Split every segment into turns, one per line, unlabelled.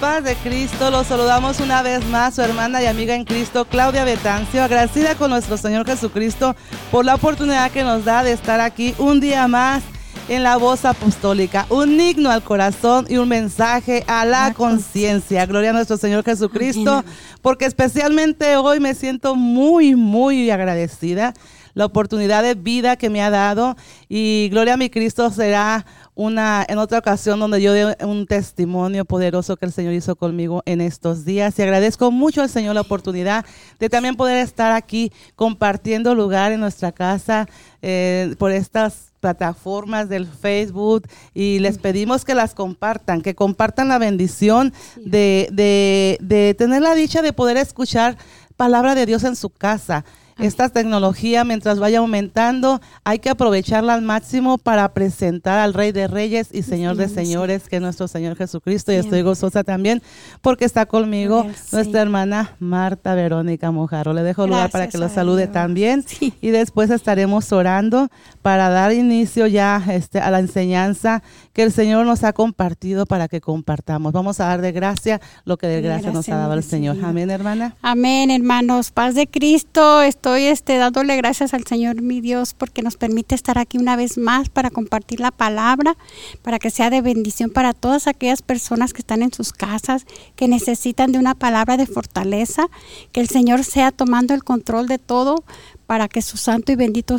paz de Cristo. Los saludamos una vez más, su hermana y amiga en Cristo, Claudia Betancio, agradecida con nuestro Señor Jesucristo por la oportunidad que nos da de estar aquí un día más en la voz apostólica, un himno al corazón y un mensaje a la, conciencia. Gloria a nuestro Señor Jesucristo, porque especialmente hoy me siento muy, muy agradecida la oportunidad de vida que me ha dado. Y gloria a mi Cristo será una en otra ocasión donde yo dé un testimonio poderoso que el Señor hizo conmigo en estos días. Y agradezco mucho al Señor la oportunidad de también poder estar aquí compartiendo lugar en nuestra casa eh, por estas plataformas del Facebook. Y les pedimos que las compartan, que compartan la bendición de, de, de tener la dicha de poder escuchar palabra de Dios en su casa esta tecnología mientras vaya aumentando, hay que aprovecharla al máximo para presentar al Rey de Reyes y Señor de Señores, que es nuestro Señor Jesucristo. Y estoy gozosa también porque está conmigo nuestra hermana Marta Verónica Mojaro. Le dejo lugar para que lo salude también y después estaremos orando para dar inicio ya este, a la enseñanza que el Señor nos ha compartido para que compartamos. Vamos a dar de gracia lo que de gracia, nos ha dado el Señor. Amén, hermana.
Amén, hermanos. Paz de Cristo. Estoy este, dándole gracias al Señor, mi Dios, porque nos permite estar aquí una vez más para compartir la palabra, para que sea de bendición para todas aquellas personas que están en sus casas, que necesitan de una palabra de fortaleza, que el Señor sea tomando el control de todo para que su santo y bendito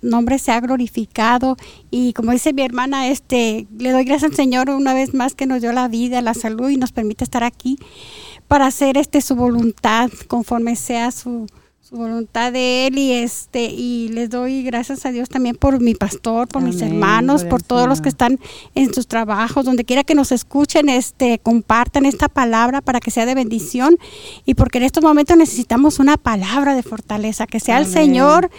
nombre sea glorificado. Y como dice mi hermana, este, le doy gracias al Señor una vez más que nos dio la vida, la salud y nos permite estar aquí para hacer este su voluntad conforme sea su, su voluntad de él y este y les doy gracias a Dios también por mi pastor, por mis hermanos, por todos los que están en sus trabajos, donde quiera que nos escuchen, este compartan esta palabra para que sea de bendición y porque en estos momentos necesitamos una palabra de fortaleza, que sea el Señor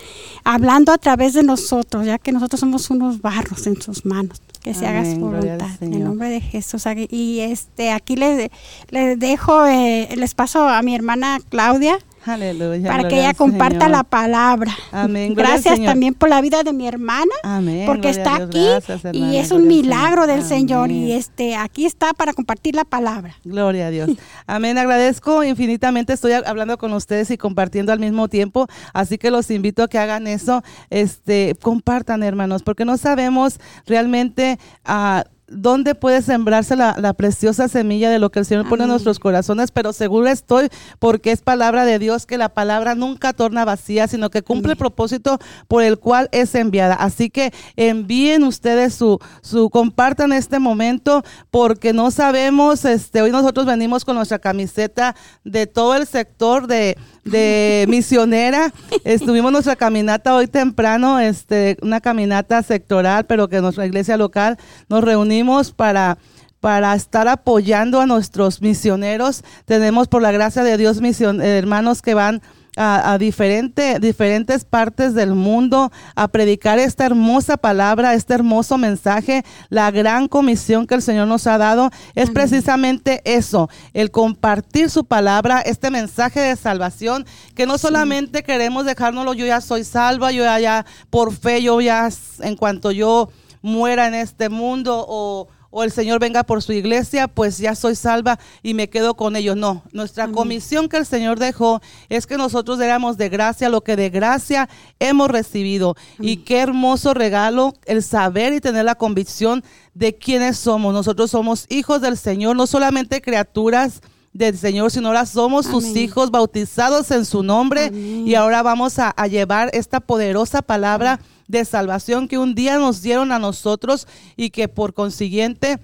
hablando a través de nosotros, ya que nosotros somos unos barros en sus manos. Que se haga su voluntad en el nombre de Jesús. Y este aquí les, les dejo eh, les paso a mi hermana Claudia
Aleluya.
Para que ella comparta la palabra. Amén. Gracias también por la vida de mi hermana. Amén. Porque está aquí y es un milagro del Señor y este aquí está para compartir la palabra.
Gloria a Dios. Amén. Agradezco infinitamente. Estoy hablando con ustedes y compartiendo al mismo tiempo, así que los invito a que hagan eso. Este, compartan, hermanos, porque no sabemos realmente ah, dónde puede sembrarse la, preciosa semilla de lo que el Señor pone en nuestros corazones, pero seguro estoy porque es palabra de Dios que la palabra nunca torna vacía, sino que cumple el propósito por el cual es enviada. Así que envíen ustedes su, su, compartan este momento porque no sabemos, este, hoy nosotros venimos con nuestra camiseta de todo el sector de de misionera. Estuvimos nuestra caminata hoy temprano, este, una caminata sectoral, pero que nuestra iglesia local nos reunimos para para estar apoyando a nuestros misioneros. Tenemos por la gracia de Dios mision, hermanos que van a, diferentes partes del mundo a predicar esta hermosa palabra, este hermoso mensaje. La gran comisión que el Señor nos ha dado es precisamente eso, el compartir su palabra, este mensaje de salvación, que no solamente queremos dejárnoslo, yo ya soy salva, yo ya por fe, yo ya en cuanto yo muera en este mundo o o el Señor venga por su iglesia, pues ya soy salva y me quedo con ellos. No, nuestra comisión que el Señor dejó es que nosotros déramos de gracia lo que de gracia hemos recibido. Y qué hermoso regalo el saber y tener la convicción de quiénes somos. Nosotros somos hijos del Señor, no solamente criaturas del Señor, sino ahora somos sus hijos bautizados en su nombre y ahora vamos a, llevar esta poderosa palabra de salvación que un día nos dieron a nosotros y que por consiguiente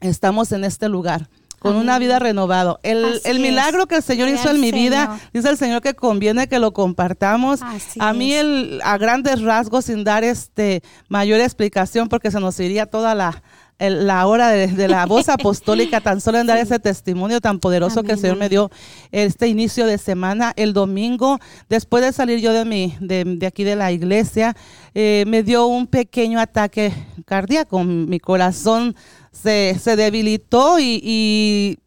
estamos en este lugar con una vida renovada. El, milagro que el Señor hizo en mi vida, dice el Señor que conviene que lo compartamos. a mí el, a grandes rasgos, sin dar este mayor explicación, porque se nos iría toda la, la hora de, la voz apostólica, tan solo en dar ese testimonio tan poderoso que el Señor me dio este inicio de semana, el domingo, después de salir yo de, mi, de, aquí de la iglesia, eh, me dio un pequeño ataque cardíaco, mi corazón se, se debilitó y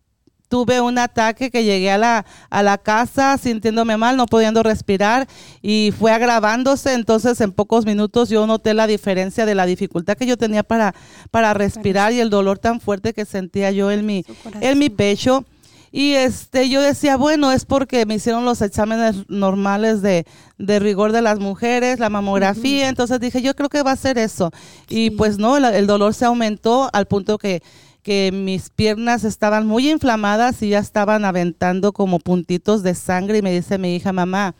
tuve un ataque que llegué a la, a la casa sintiéndome mal, no pudiendo respirar y fue agravándose. Entonces en pocos minutos yo noté la diferencia de la dificultad que yo tenía para, para respirar y el dolor tan fuerte que sentía yo en mi, en mi pecho. Y este, yo decía, bueno, es porque me hicieron los exámenes normales de, de rigor de las mujeres, la mamografía, entonces dije, yo creo que va a ser eso. Y pues no, el, dolor se aumentó al punto que, que mis piernas estaban muy inflamadas y ya estaban aventando como puntitos de sangre y me dice mi hija, mamá,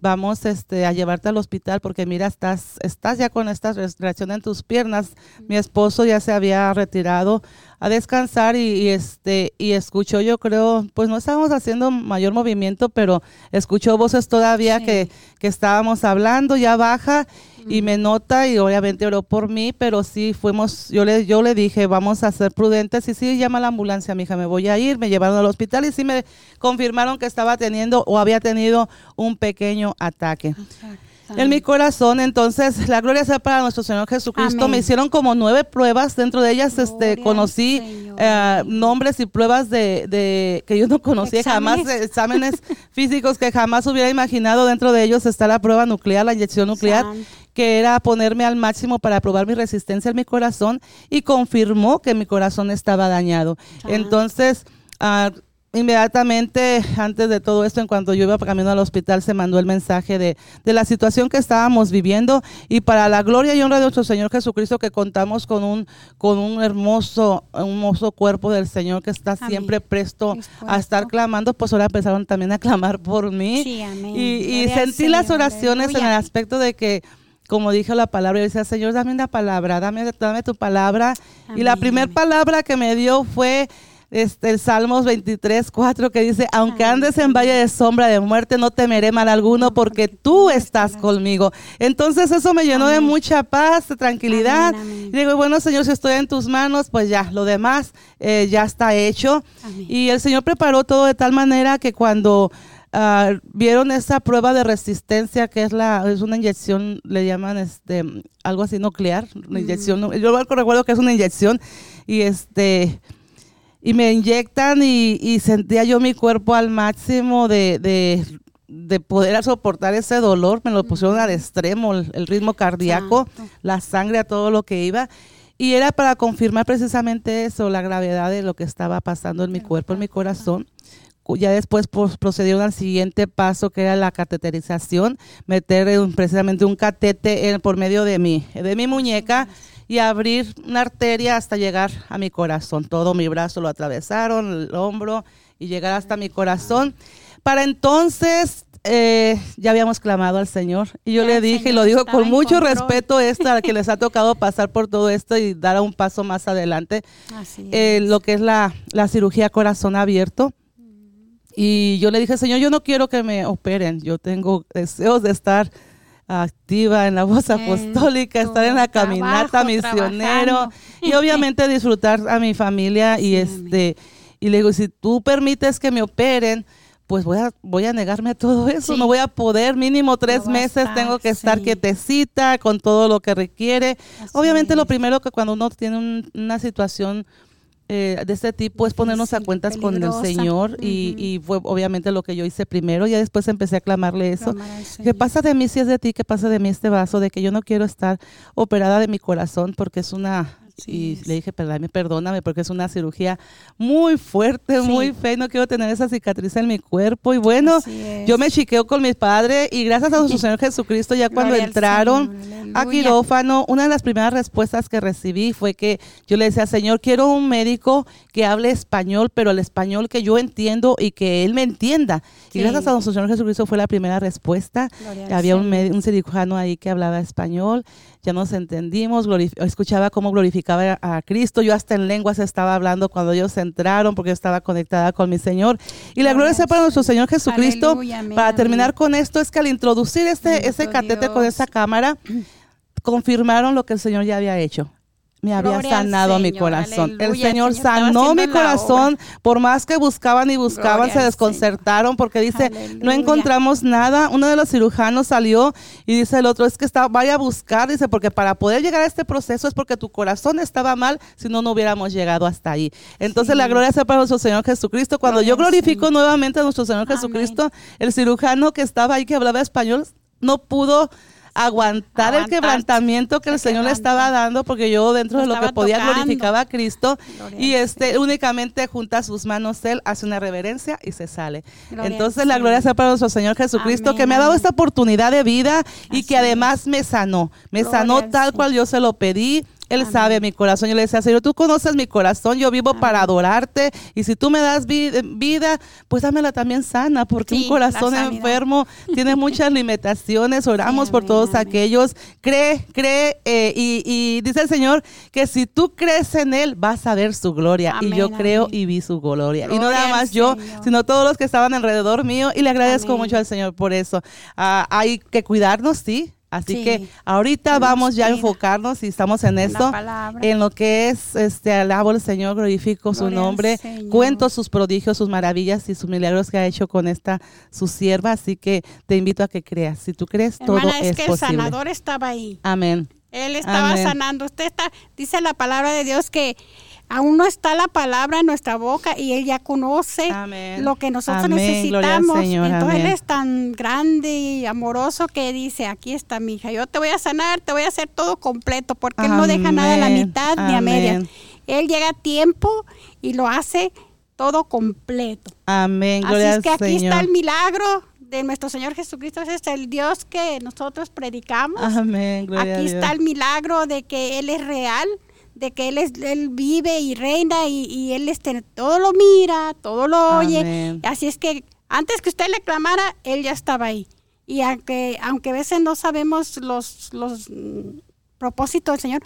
vamos este, a llevarte al hospital porque mira, estás, estás ya con esta reacción en tus piernas. Mi esposo ya se había retirado a descansar y, este y escuchó yo creo pues no estábamos haciendo mayor movimiento pero escuchó voces todavía que, que estábamos hablando ya baja y me nota y obviamente oró por mí, pero sí fuimos, yo le, yo le dije, vamos a ser prudentes y sí, llama a la ambulancia, mi hija, me voy a ir, me llevaron al hospital y sí me confirmaron que estaba teniendo o había tenido un pequeño ataque. En mi corazón, entonces, la gloria sea para nuestro Señor Jesucristo. Me hicieron como nueve pruebas, dentro de ellas este, conocí eh, nombres y pruebas de, de, que yo no conocía jamás, exámenes. físicos que jamás hubiera imaginado. Dentro de ellos está la prueba nuclear, la inyección nuclear que era ponerme al máximo para probar mi resistencia en mi corazón y confirmó que mi corazón estaba dañado. Entonces, ah, inmediatamente antes de todo esto, en cuanto yo iba camino al hospital, se mandó el mensaje de, de, la situación que estábamos viviendo. Y para la gloria y honra de nuestro Señor Jesucristo que contamos con un, con un hermoso, un hermoso cuerpo del Señor que está siempre presto a estar clamando, pues ahora empezaron también a clamar por mí. Y, sentí las oraciones en el aspecto de que como dijo la palabra, yo decía, Señor, dame una palabra, dame, dame tu palabra. Y la primera palabra que me dio fue este, el Salmos 23, 4, que dice, aunque andes en valle de sombra de muerte, no temeré mal alguno porque tú estás conmigo. Entonces eso me llenó de mucha paz, de tranquilidad. Y digo, bueno, Señor, si estoy en tus manos, pues ya, lo demás eh, ya está hecho. Y el Señor preparó todo de tal manera que cuando Ah, vieron esa prueba de resistencia que es la es una inyección le llaman este algo así nuclear una inyección yo recuerdo que es una inyección y este y me inyectan y, sentía yo mi cuerpo al máximo de, de, poder soportar ese dolor. Me lo pusieron al extremo el, ritmo cardíaco la sangre a todo lo que iba. Y era para confirmar precisamente eso la gravedad de lo que estaba pasando en mi cuerpo en mi corazón. Ya después procedieron al siguiente paso que era la cateterización, meter precisamente un catete por medio de mi, de mi muñeca y abrir una arteria hasta llegar a mi corazón. Todo mi brazo lo atravesaron, el hombro y llegar hasta mi corazón. Para entonces eh, ya habíamos clamado al Señor y yo le dije y lo digo con mucho respeto esto a que les ha tocado pasar por todo esto y dar un paso más adelante eh, lo que es la, la cirugía corazón abierto y yo le dije, Señor, yo no quiero que me operen, yo tengo deseos de estar activa en la voz apostólica, estar en la caminata misionero y obviamente disfrutar a mi familia y este y le digo, si tú permites que me operen, pues voy a, voy a negarme a todo eso, no voy a poder, mínimo tres meses tengo que estar quietecita con todo lo que requiere. Obviamente lo primero que cuando uno tiene una situación eh, de este tipo es ponernos a cuentas con el Señor y, fue obviamente lo que yo hice primero. Ya después empecé a clamarle eso. ¿Qué pasa de mí si es de ti? ¿Qué pasa de mí este vaso? De que yo no quiero estar operada de mi corazón porque es una y le dije, perdóname, perdóname, porque es una cirugía muy fuerte, muy fea, no quiero tener esa cicatriz en mi cuerpo. Y bueno, yo me chiqueo con mis padres y gracias a nuestro Señor Jesucristo, ya cuando entraron a quirófano, una de las primeras respuestas que recibí fue que yo le decía, Señor, quiero un médico que hable español, pero el español que yo entiendo y que él me entienda. Y gracias a nuestro Señor Jesucristo fue la primera respuesta. Había un, un cirujano ahí que hablaba español ya nos entendimos, escuchaba cómo glorificaba a Cristo. Yo hasta en lenguas estaba hablando cuando ellos entraron porque yo estaba conectada con mi Señor. Y la gloria sea para nuestro Señor Jesucristo. para terminar con esto, es que al introducir este, ese catete con esa cámara, confirmaron lo que el Señor ya había hecho. Me había
Gloria
sanado mi corazón. el Señor
el Señor estaba
sanó mi corazón. Por más que buscaban y buscaban,
Gloria
se desconcertaron porque dice, no encontramos nada. Uno de los cirujanos salió y dice el otro, es que está, vaya a buscar, dice, porque para poder llegar a este proceso es porque tu corazón estaba mal, si no, no hubiéramos llegado hasta ahí. Entonces
Sí.
la gloria sea para nuestro Señor Jesucristo. Cuando
Gloria
yo glorifico nuevamente a nuestro Señor
Amén.
Jesucristo, el cirujano que estaba ahí, que hablaba español, no pudo aguantar el quebrantamiento que el
Se
Señor le estaba dando porque yo dentro de lo que podía
tocando.
glorificaba a Cristo
Gloria
y este únicamente junta sus manos él hace una reverencia y se sale.
Gloria
Entonces la gloria sea para nuestro Señor Jesucristo
Amén,
que me ha dado esta oportunidad de vida y que además me sanó. Me
Gloria
sanó
al
tal cual yo se lo pedí. Él
Amén.
sabe mi corazón. Yo le decía, Señor, tú conoces mi corazón. Yo vivo para adorarte. Y si tú me das vi- vida, pues dámela también sana, porque
Sí,
un corazón enfermo tiene muchas limitaciones. Oramos
Sí,
por todos aquellos. Cree, cree. eh, y, y dice el Señor que si tú crees en Él, vas a ver su gloria. y yo creo y vi su gloria. y no nada más yo,
Señor.
sino todos los que estaban alrededor mío. Y le agradezco mucho al Señor por eso. Ah, hay que cuidarnos, sí. Así
Sí.
que ahorita vamos ya a enfocarnos y estamos en esto, en lo que es, este, alabo al Señor, glorifico su
Gloria
nombre, cuento sus prodigios, sus maravillas y sus milagros que ha hecho con esta su sierva, así que te invito a que creas. Si tú crees, todo
Hermana, es,
es
que el
posible.
sanador estaba ahí.
Amén.
Él estaba
Amén.
sanando. Usted está, dice la palabra de Dios que aún no está la palabra en nuestra boca y Él ya conoce
Amén.
lo que nosotros
Amén.
Necesitamos.
Señor.
Entonces Él es tan grande y amoroso que dice, aquí está mi hija, yo te voy a sanar, te voy a hacer todo completo, porque Él no deja nada a la mitad ni a medias.
Amén.
Él llega a tiempo y lo hace todo completo.
Amén.
Así es que aquí
Señor.
está el milagro de nuestro Señor Jesucristo. Ese es el Dios que nosotros predicamos.
Amén. Gloria a
Aquí
Dios.
está el milagro de que Él es real, de que Él, es, él vive y reina y, y Él este, todo lo mira, todo lo oye.
Amén.
Así es que antes que usted le clamara, Él ya estaba ahí. Y aunque, aunque a veces no sabemos los, los mm, propósitos del Señor,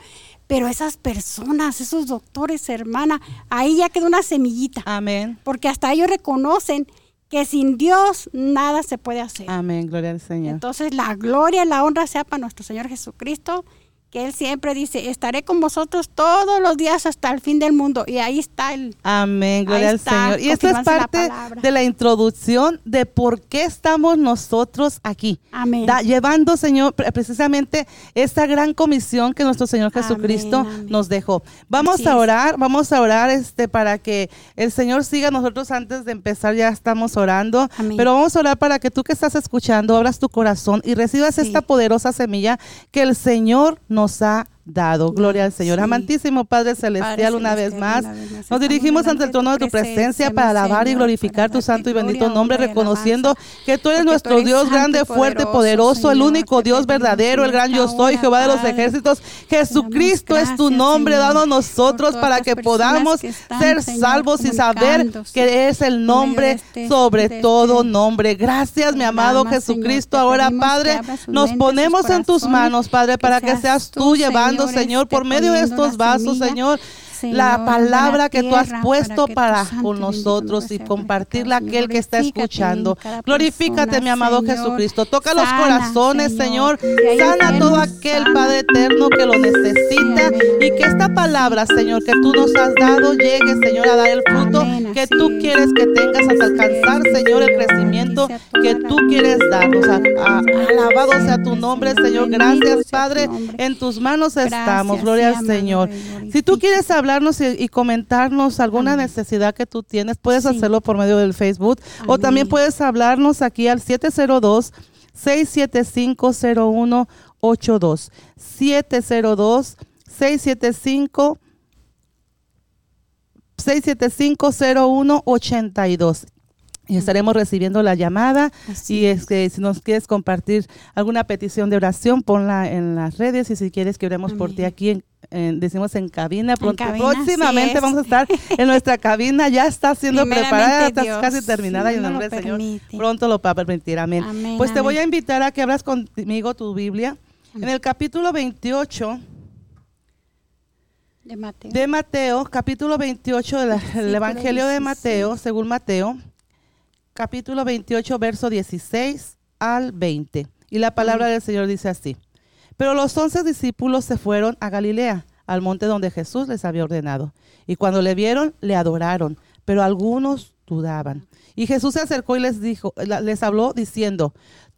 pero esas personas, esos doctores, hermana, ahí ya quedó una semillita.
Amén.
Porque hasta ellos reconocen que sin Dios nada se puede hacer.
Amén. Gloria al Señor.
Entonces la gloria y la honra sea para nuestro Señor Jesucristo, que Él siempre dice, estaré con vosotros todos los días hasta el fin del mundo. Y ahí está el...
Amén, gloria al
está,
Señor. Y esto es
la
parte de la introducción de por qué estamos nosotros aquí.
Amén.
Da- llevando, Señor, pre- precisamente esta gran comisión que nuestro Señor Jesucristo
amén.
nos dejó. Vamos
Así
a
es.
orar, vamos a orar este para que el Señor siga. Nosotros antes de empezar ya estamos orando,
Amén.
pero vamos a orar para que tú que estás escuchando abras tu corazón y recibas
Sí.
esta poderosa semilla que el Señor nos ha dado. Gloria al Señor.
Sí.
Amantísimo Padre Celestial, una vez más,
una vez más,
nos dirigimos ante el trono de tu presencia para alabar y glorificar tu santo y bendito nombre, reconociendo que tú eres nuestro
tú eres
Dios grande, fuerte,
poderoso,
el único Dios verdadero, el gran yo soy, Jehová de los ejércitos. Jesucristo es tu nombre
Señor,
dado a nosotros para que podamos
que
ser
Señor,
salvos y saber que es el nombre
este-
sobre todo
este
nombre. Gracias, mi amado Jesucristo. Ahora, Padre, nos ponemos en tus manos, Padre, para que
seas tú
llevando,
Señor,
Señor, por
esté
medio de estos vasos, Señor,
Señor,
la palabra
la
que tú has puesto para con nosotros y compartirla a aquel que está escuchando.
Glorifícate persona,
mi amado
Señor.
Jesucristo. Toca los corazones, Señor. Sana a todo aquel. Padre eterno que lo necesita y que esta palabra, Señor, que tú nos has dado, llegue, Señor, a dar el fruto que tú
es.
quieres que tengas hasta alcanzar, Señor, el crecimiento que tú quieres darnos. Alabado sea tu nombre,
Señor.
Gracias, Padre. En tus manos estamos. Gloria al Señor. Si tú quieres hablarnos y, y comentarnos alguna
Amén.
necesidad que tú tienes, puedes
Sí.
hacerlo por medio del Facebook o también puedes hablarnos aquí al 702 675 0182 702 675 675-0182. Y estaremos recibiendo la llamada.
Así
y es que si nos quieres compartir alguna petición de oración, ponla en las redes. Y si quieres que oremos por ti aquí, en, en- decimos en cabina. Pronto,
cabina,
próximamente vamos a estar en nuestra cabina. Ya está siendo preparada, está
Dios,
casi terminada.
si
y en nombre del Señor
permite.
pronto lo va a permitir. Amén.
Amén,
pues te voy a invitar a que abras conmigo tu Biblia. En el capítulo 28
De Mateo.
de Mateo, capítulo 28 del Evangelio de
16.
Mateo, según Mateo, capítulo 28, verso 16 al 20. Y la palabra del Señor dice así. Pero los once discípulos se fueron a Galilea, al monte donde Jesús les había ordenado. Y cuando le vieron, le adoraron, pero algunos dudaban. Y Jesús se acercó y les dijo, les habló diciendo,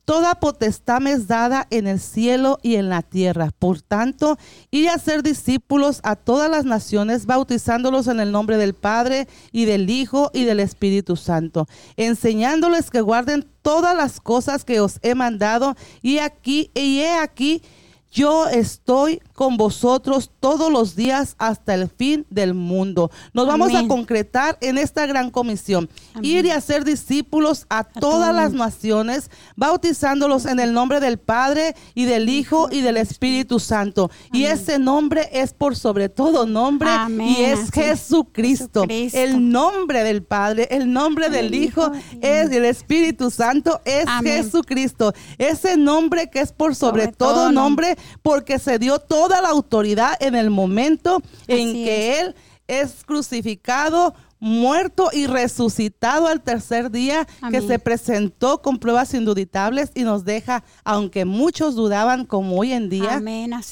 Toda potestad me es dada en el cielo y en la tierra. Por tanto, y a ser discípulos a todas las naciones, bautizándolos en el nombre del Padre y del Hijo y del Espíritu Santo, enseñándoles que guarden todas las cosas que os he mandado. Y aquí, y he aquí, yo estoy con vosotros todos los días hasta el fin del mundo. Nos vamos a concretar en esta gran comisión. Ir y hacer discípulos a, todas las naciones, bautizándolos en el nombre del Padre y del Hijo y del Espíritu Santo. Y ese nombre es por sobre todo nombre y es Jesucristo. El nombre del Padre, el nombre del Hijo es el Espíritu Santo es Jesucristo. Ese nombre que es por sobre, todo, nombre porque se dio toda la autoridad en el momento en que Él es crucificado, muerto y resucitado al tercer día, que se presentó con pruebas induditables y nos deja, aunque muchos dudaban como hoy en día,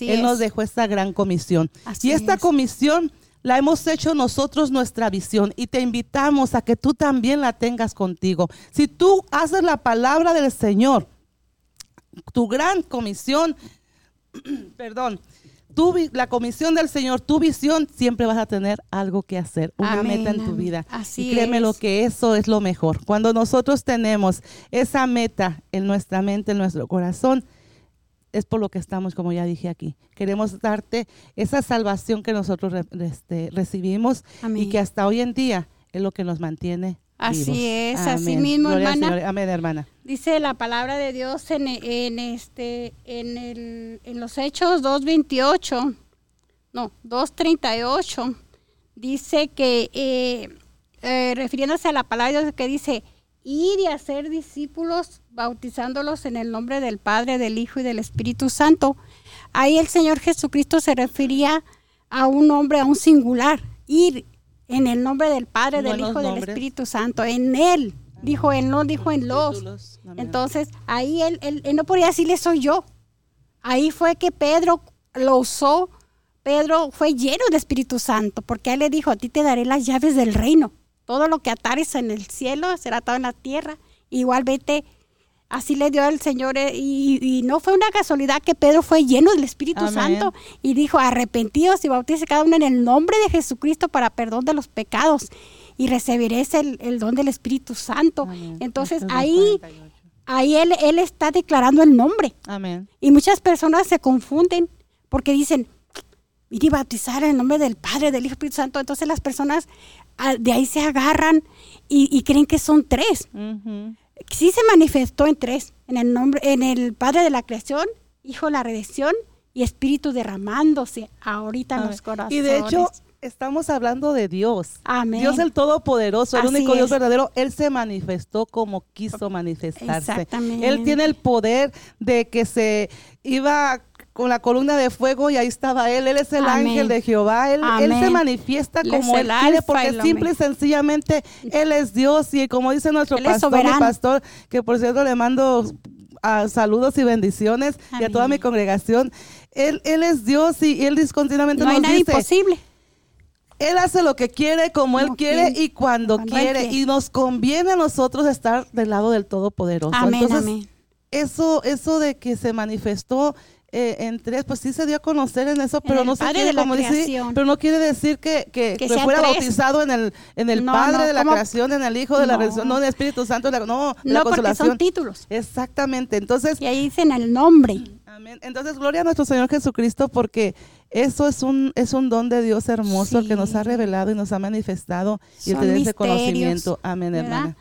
Él nos dejó esta gran comisión. y esta comisión la hemos hecho nosotros nuestra visión y te invitamos a que tú también la tengas contigo. Si tú haces la palabra del Señor, tu gran comisión perdón, tu, la comisión del Señor, tu visión, siempre vas a tener algo que hacer, una meta en tu vida.
Así
y créeme lo que eso es lo mejor. Cuando nosotros tenemos esa meta en nuestra mente, en nuestro corazón, es por lo que estamos, como ya dije aquí. Queremos darte esa salvación que nosotros este, recibimos y que hasta hoy en día es lo que nos mantiene
Así es, así mismo, hermana.
Amén, hermana.
Dice la palabra de Dios en, este, en, el, en los Hechos 2.28, no, 2.38, dice que, eh, eh, refiriéndose a la palabra de Dios, que dice, ir y hacer discípulos bautizándolos en el nombre del Padre, del Hijo y del Espíritu Santo. Ahí el Señor Jesucristo se refería a un hombre, a un singular, ir en el nombre del Padre, del Hijo, del Espíritu Santo, en Él. Dijo Él, no dijo en los. Entonces, ahí él, él, no podía decirle soy yo. Ahí fue que Pedro lo usó. Pedro fue lleno de Espíritu Santo, porque Él le dijo, a ti te daré las llaves del reino. Todo lo que atares en el cielo será atado en la tierra. Igual vete Así le dio el Señor eh, y, no fue una casualidad que Pedro fue lleno del Espíritu Santo y dijo, arrepentidos y bautice cada uno en el nombre de Jesucristo para perdón de los pecados y recibiréis el, el don del Espíritu Santo. Entonces ahí, ahí él, él está declarando el nombre.
Amén.
Y muchas personas se confunden porque dicen, ir y bautizar en el nombre del Padre, del Hijo Espíritu Santo. Entonces las personas ah, de ahí se agarran y, creen que son tres sí se manifestó en tres, en el nombre, en el Padre de la creación, Hijo de la redención y Espíritu derramándose ahorita en los corazones.
Y de hecho, estamos hablando de Dios.
Amén.
Dios el Todopoderoso, el único Dios verdadero. Él se manifestó como quiso manifestarse.
Exactamente.
Él tiene el poder de que se iba con la columna de fuego y ahí estaba él. Él es el ángel de Jehová. Él, él se manifiesta como él quiere porque simple y sencillamente él es Dios y como dice nuestro pastor, mi pastor, que por cierto le mando a ah, saludos y bendiciones y a toda mi congregación. Él, él es Dios y, él discontinuamente
no
hay
nada imposible.
Él hace lo que quiere, como, Él quiere y cuando, quiere. Y nos conviene a nosotros estar del lado del Todopoderoso.
Entonces,
Eso, eso de que se manifestó eh, en tres, pues sí se dio a conocer en eso, pero no se quiere, como decir, pero no quiere decir que, que, fuera bautizado en el, en el Padre de la creación, en el Hijo de la redención, no en el Espíritu Santo, no,
no
la
consolación. son títulos.
Exactamente, entonces.
Y ahí dicen el nombre.
Amén. Entonces, gloria a nuestro Señor Jesucristo, porque eso es un, es un don de Dios hermoso que nos ha revelado y nos ha manifestado y tener ese conocimiento. Amén, hermana.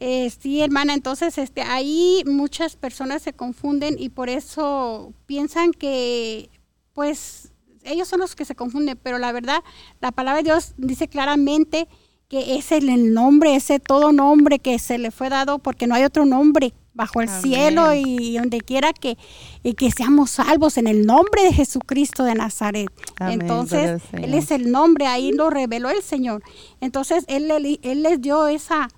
Eh, sí, hermana, entonces este, ahí muchas personas se confunden y por eso piensan que, pues, ellos son los que se confunden, pero la verdad, la palabra de Dios dice claramente que es el, nombre, ese todo nombre que se le fue dado, porque no hay otro nombre bajo el cielo y donde quiera que, y que seamos salvos en el nombre de Jesucristo de Nazaret. Entonces, Él es el nombre, ahí lo reveló el Señor. Entonces, Él, él les dio esa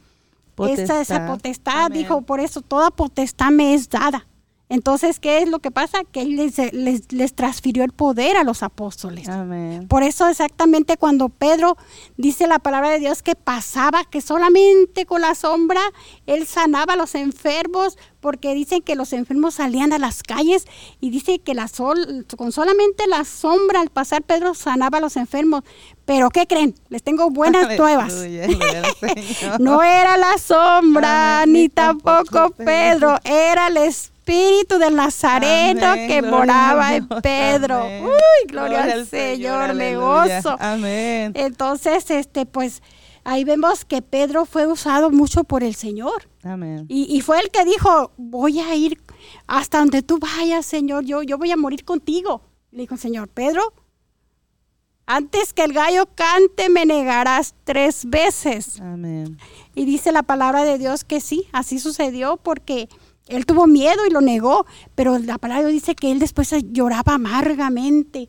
esa, potestad, dijo, por eso toda potestad me es dada Entonces, ¿qué es lo que pasa? Que Él les, les, les transfirió el poder a los apóstoles.
Amén.
Por eso exactamente cuando Pedro dice la palabra de Dios que pasaba, que solamente con la sombra Él sanaba a los enfermos, porque dicen que los enfermos salían a las calles y dice que la sol, con solamente la sombra al pasar Pedro sanaba a los enfermos. Pero ¿qué creen? Les tengo buenas nuevas. No era la sombra,
Amén,
ni tampoco Pedro, era el Espíritu del Nazareno
Amén,
que moraba en Pedro.
amén.
Uy, gloria, al Señor, me
aleluya.
gozo.
Amén.
Entonces, este, pues ahí vemos que Pedro fue usado mucho por el Señor.
Amén.
Y, y fue el que dijo, voy a ir hasta donde tú vayas, Señor, yo, yo voy a morir contigo. Le dijo el Señor, Pedro, antes que el gallo cante me negarás tres veces.
Amén.
Y dice la palabra de Dios que sí, así sucedió porque él tuvo miedo y lo negó, pero la palabra de Dios dice que él después lloraba amargamente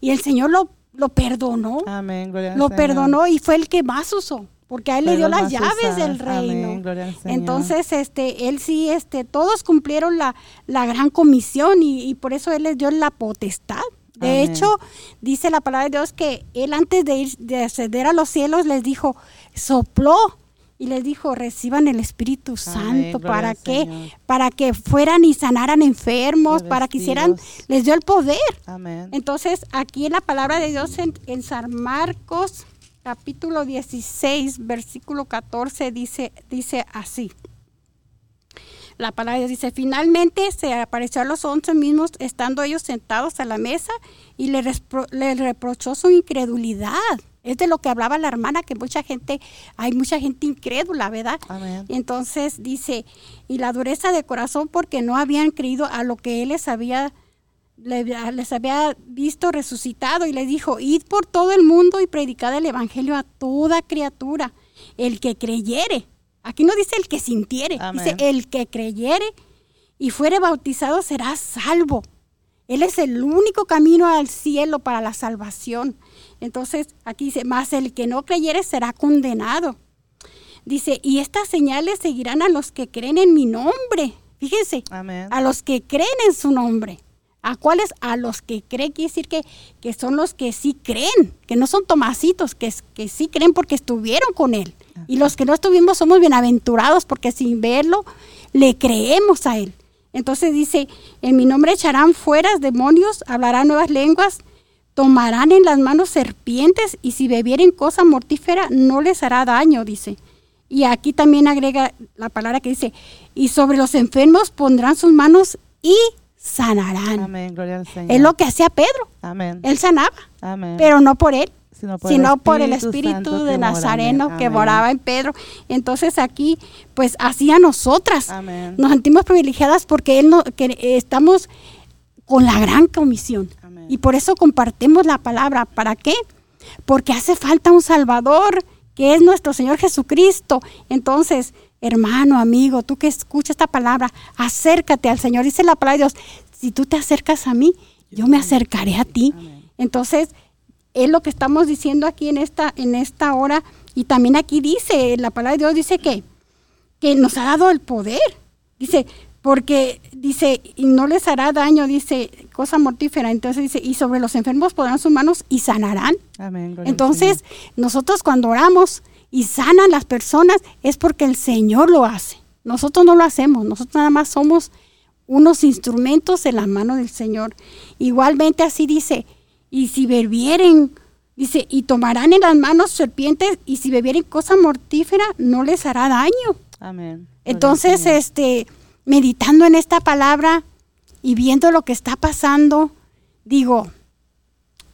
y el Señor lo, lo perdonó,
Amén. Gloria al
lo
Señor.
perdonó y fue el que más usó, porque a él le dio las llaves del reino.
Amén, gloria al Señor.
Entonces, este, él sí, este, todos cumplieron la, la gran comisión y, y por eso él les dio la potestad. De
Amén.
hecho, dice la palabra de Dios que él antes de ir, de ascender a los cielos les dijo, sopló y les dijo, reciban el Espíritu Santo. ¿Para
al
qué?
Señor.
Para que fueran y sanaran enfermos, para que hicieran, les dio el poder.
Amén.
Entonces, aquí en la palabra de Dios en, en San Marcos, capítulo 16, versículo 14, dice, dice así. La palabra de Dios dice, finalmente se apareció a los once mismos, estando ellos sentados a la mesa, y le, respro- le reprochó su incredulidad. Es de lo que hablaba la hermana, que mucha gente, hay mucha gente incrédula, ¿verdad?
Amén.
Entonces dice, y la dureza de corazón porque no habían creído a lo que él les había, le- les había visto resucitado y les dijo, id por todo el mundo y predicad el evangelio a toda criatura, el que creyere. Aquí no dice el que sintiere,
Amén.
dice el que creyere y fuere bautizado será salvo. Él es el único camino al cielo para la salvación. Entonces aquí dice, más el que no creyere será condenado. Dice, y estas señales seguirán a los que creen en mi nombre. Fíjense,
Amén.
a los que creen en su nombre. ¿A cuáles? A los que creen, quiere decir que, que son los que sí creen, que no son tomasitos, que, que sí creen porque estuvieron con él. Y los que no estuvimos somos bienaventurados porque sin verlo le creemos a él. Entonces dice, en mi nombre echarán fuera demonios, hablarán nuevas lenguas, tomarán en las manos serpientes y si bebieren cosa mortífera no les hará daño, dice. Y aquí también agrega la palabra que dice, y sobre los enfermos pondrán sus manos y sanarán.
Amén. Gloria al Señor.
Es lo que hacía Pedro.
Amén.
Él sanaba,
Amén.
pero no por él,
sino
sino por el
Espíritu Santo
de Nazareno que
Amén.
moraba en Pedro. Entonces aquí, pues así a nosotras
Amén.
nos sentimos privilegiadas porque él no, que eh, estamos con la gran comisión. Y por eso compartimos la palabra. ¿Para qué? Porque hace falta un Salvador, que es nuestro Señor Jesucristo. Entonces, hermano, amigo, tú que escuchas esta palabra, acércate al Señor. Dice la palabra de Dios, si tú te acercas a mí, yo me acercaré a ti. Entonces, es lo que estamos diciendo aquí en esta, en esta hora. Y también aquí dice, la palabra de Dios dice que, que nos ha dado el poder. Dice, porque dice, y no les hará daño, dice, cosa mortífera. Entonces dice, y sobre los enfermos podrán sus manos y sanarán.
Amén.
Entonces, nosotros cuando oramos y sanan las personas es porque el Señor lo hace. Nosotros no lo hacemos, nosotros nada más somos unos instrumentos en las manos del Señor. Igualmente así dice, y si bebieren, dice, y tomarán en las manos serpientes, y si bebieren cosa mortífera, no les hará daño.
Amén.
Entonces, este, meditando en esta palabra y viendo lo que está pasando, digo,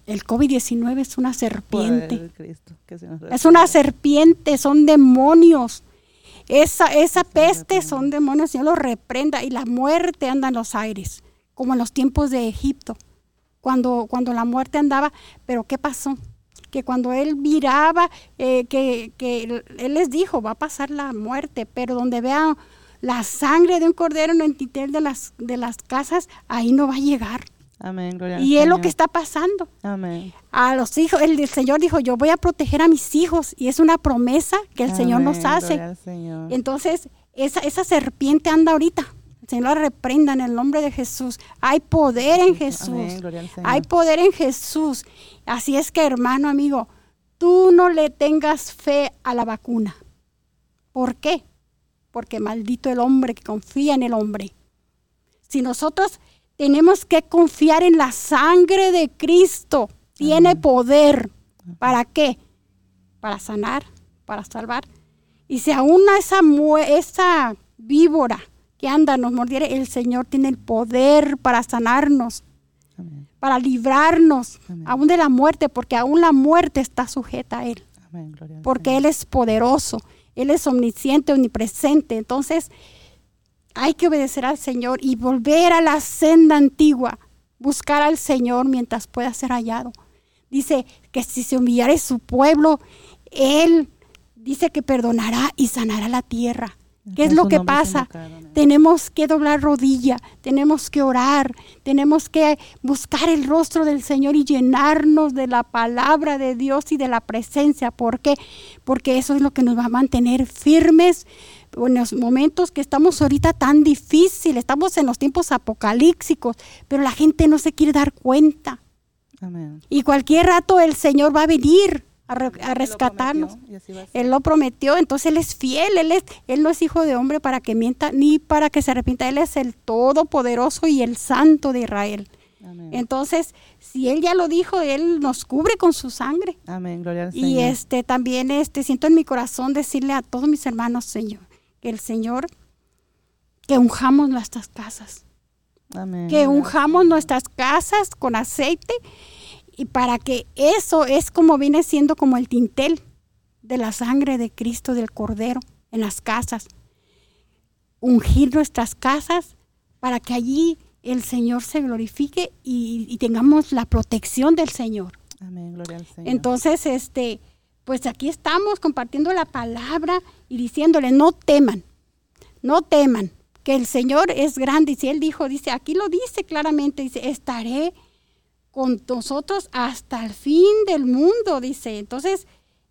el COVID-19 es una serpiente.
de Cristo, que se nos
Es una serpiente, son demonios. Esa, esa peste son demonios, Señor los reprenda y la muerte anda en los aires, como en los tiempos de Egipto, cuando, cuando la muerte andaba. Pero ¿qué pasó? Que cuando él miraba, eh, que, que él- les dijo, va a pasar la muerte, pero donde vean la sangre de un cordero en el tintel de las, de las casas, ahí no va a llegar.
Amén. Gloria
Y es lo que está pasando
Amén.
a los hijos, el, el Señor dijo, yo voy a proteger a mis hijos y es una promesa que el Señor nos hace.
Señor.
Entonces, esa, esa serpiente anda ahorita, Señor reprenda en el nombre de Jesús. Hay poder en Jesús.
Amén.
Hay poder en Jesús. Así es que, hermano, amigo, tú no le tengas fe a la vacuna. ¿Por qué? Porque maldito el hombre que confía en el hombre. Si nosotros tenemos que confiar en la sangre de Cristo, tiene poder. ¿Para qué? Para sanar, para salvar. Y si aún esa, esa víbora anda nos mordiere, el Señor tiene el poder para sanarnos,
Amén.
para librarnos
Amén.
aún de la muerte, porque aún la muerte está sujeta a Él,
Amén,
porque. Él es poderoso, Él es omnisciente, omnipresente. Entonces, hay que obedecer al Señor y volver a la senda antigua, buscar al Señor mientras pueda ser hallado. Dice que si se humillare su pueblo, Él dice que perdonará y sanará la tierra. ¿Qué es lo que pasa? Tenemos que doblar rodilla, tenemos que orar, tenemos que buscar el rostro del Señor y llenarnos de la palabra de Dios y de la presencia. ¿Por qué? Porque eso es lo que nos va a mantener firmes en los momentos que estamos ahorita tan difíciles, estamos en los tiempos apocalípticos, pero la gente no se quiere dar cuenta.
Amén.
Y cualquier rato el Señor va a venir a, re- a
Él lo
rescatarnos.
prometió a.
Él lo prometió, entonces Él es fiel, Él, es, él no es hijo de hombre para que mienta ni para que se arrepienta, Él es el todopoderoso y el santo de Israel.
Amén.
Entonces, si Él ya lo dijo, Él nos cubre con su sangre.
Amén, gloria al Señor.
Y este también este siento en mi corazón decirle a todos mis hermanos, Señor, que el Señor que unjamos nuestras casas,
Amén.
que unjamos nuestras casas con aceite y para que eso es como viene siendo como el tintel de la sangre de Cristo del Cordero en las casas. Ungir nuestras casas para que allí el Señor se glorifique y, y tengamos la protección del Señor.
Amén, gloria al Señor.
Entonces, este, pues aquí estamos compartiendo la palabra y diciéndole, no teman, no teman, que el Señor es grande. Y si Él dijo, dice, aquí lo dice claramente, dice, estaré con nosotros hasta el fin del mundo, dice. Entonces,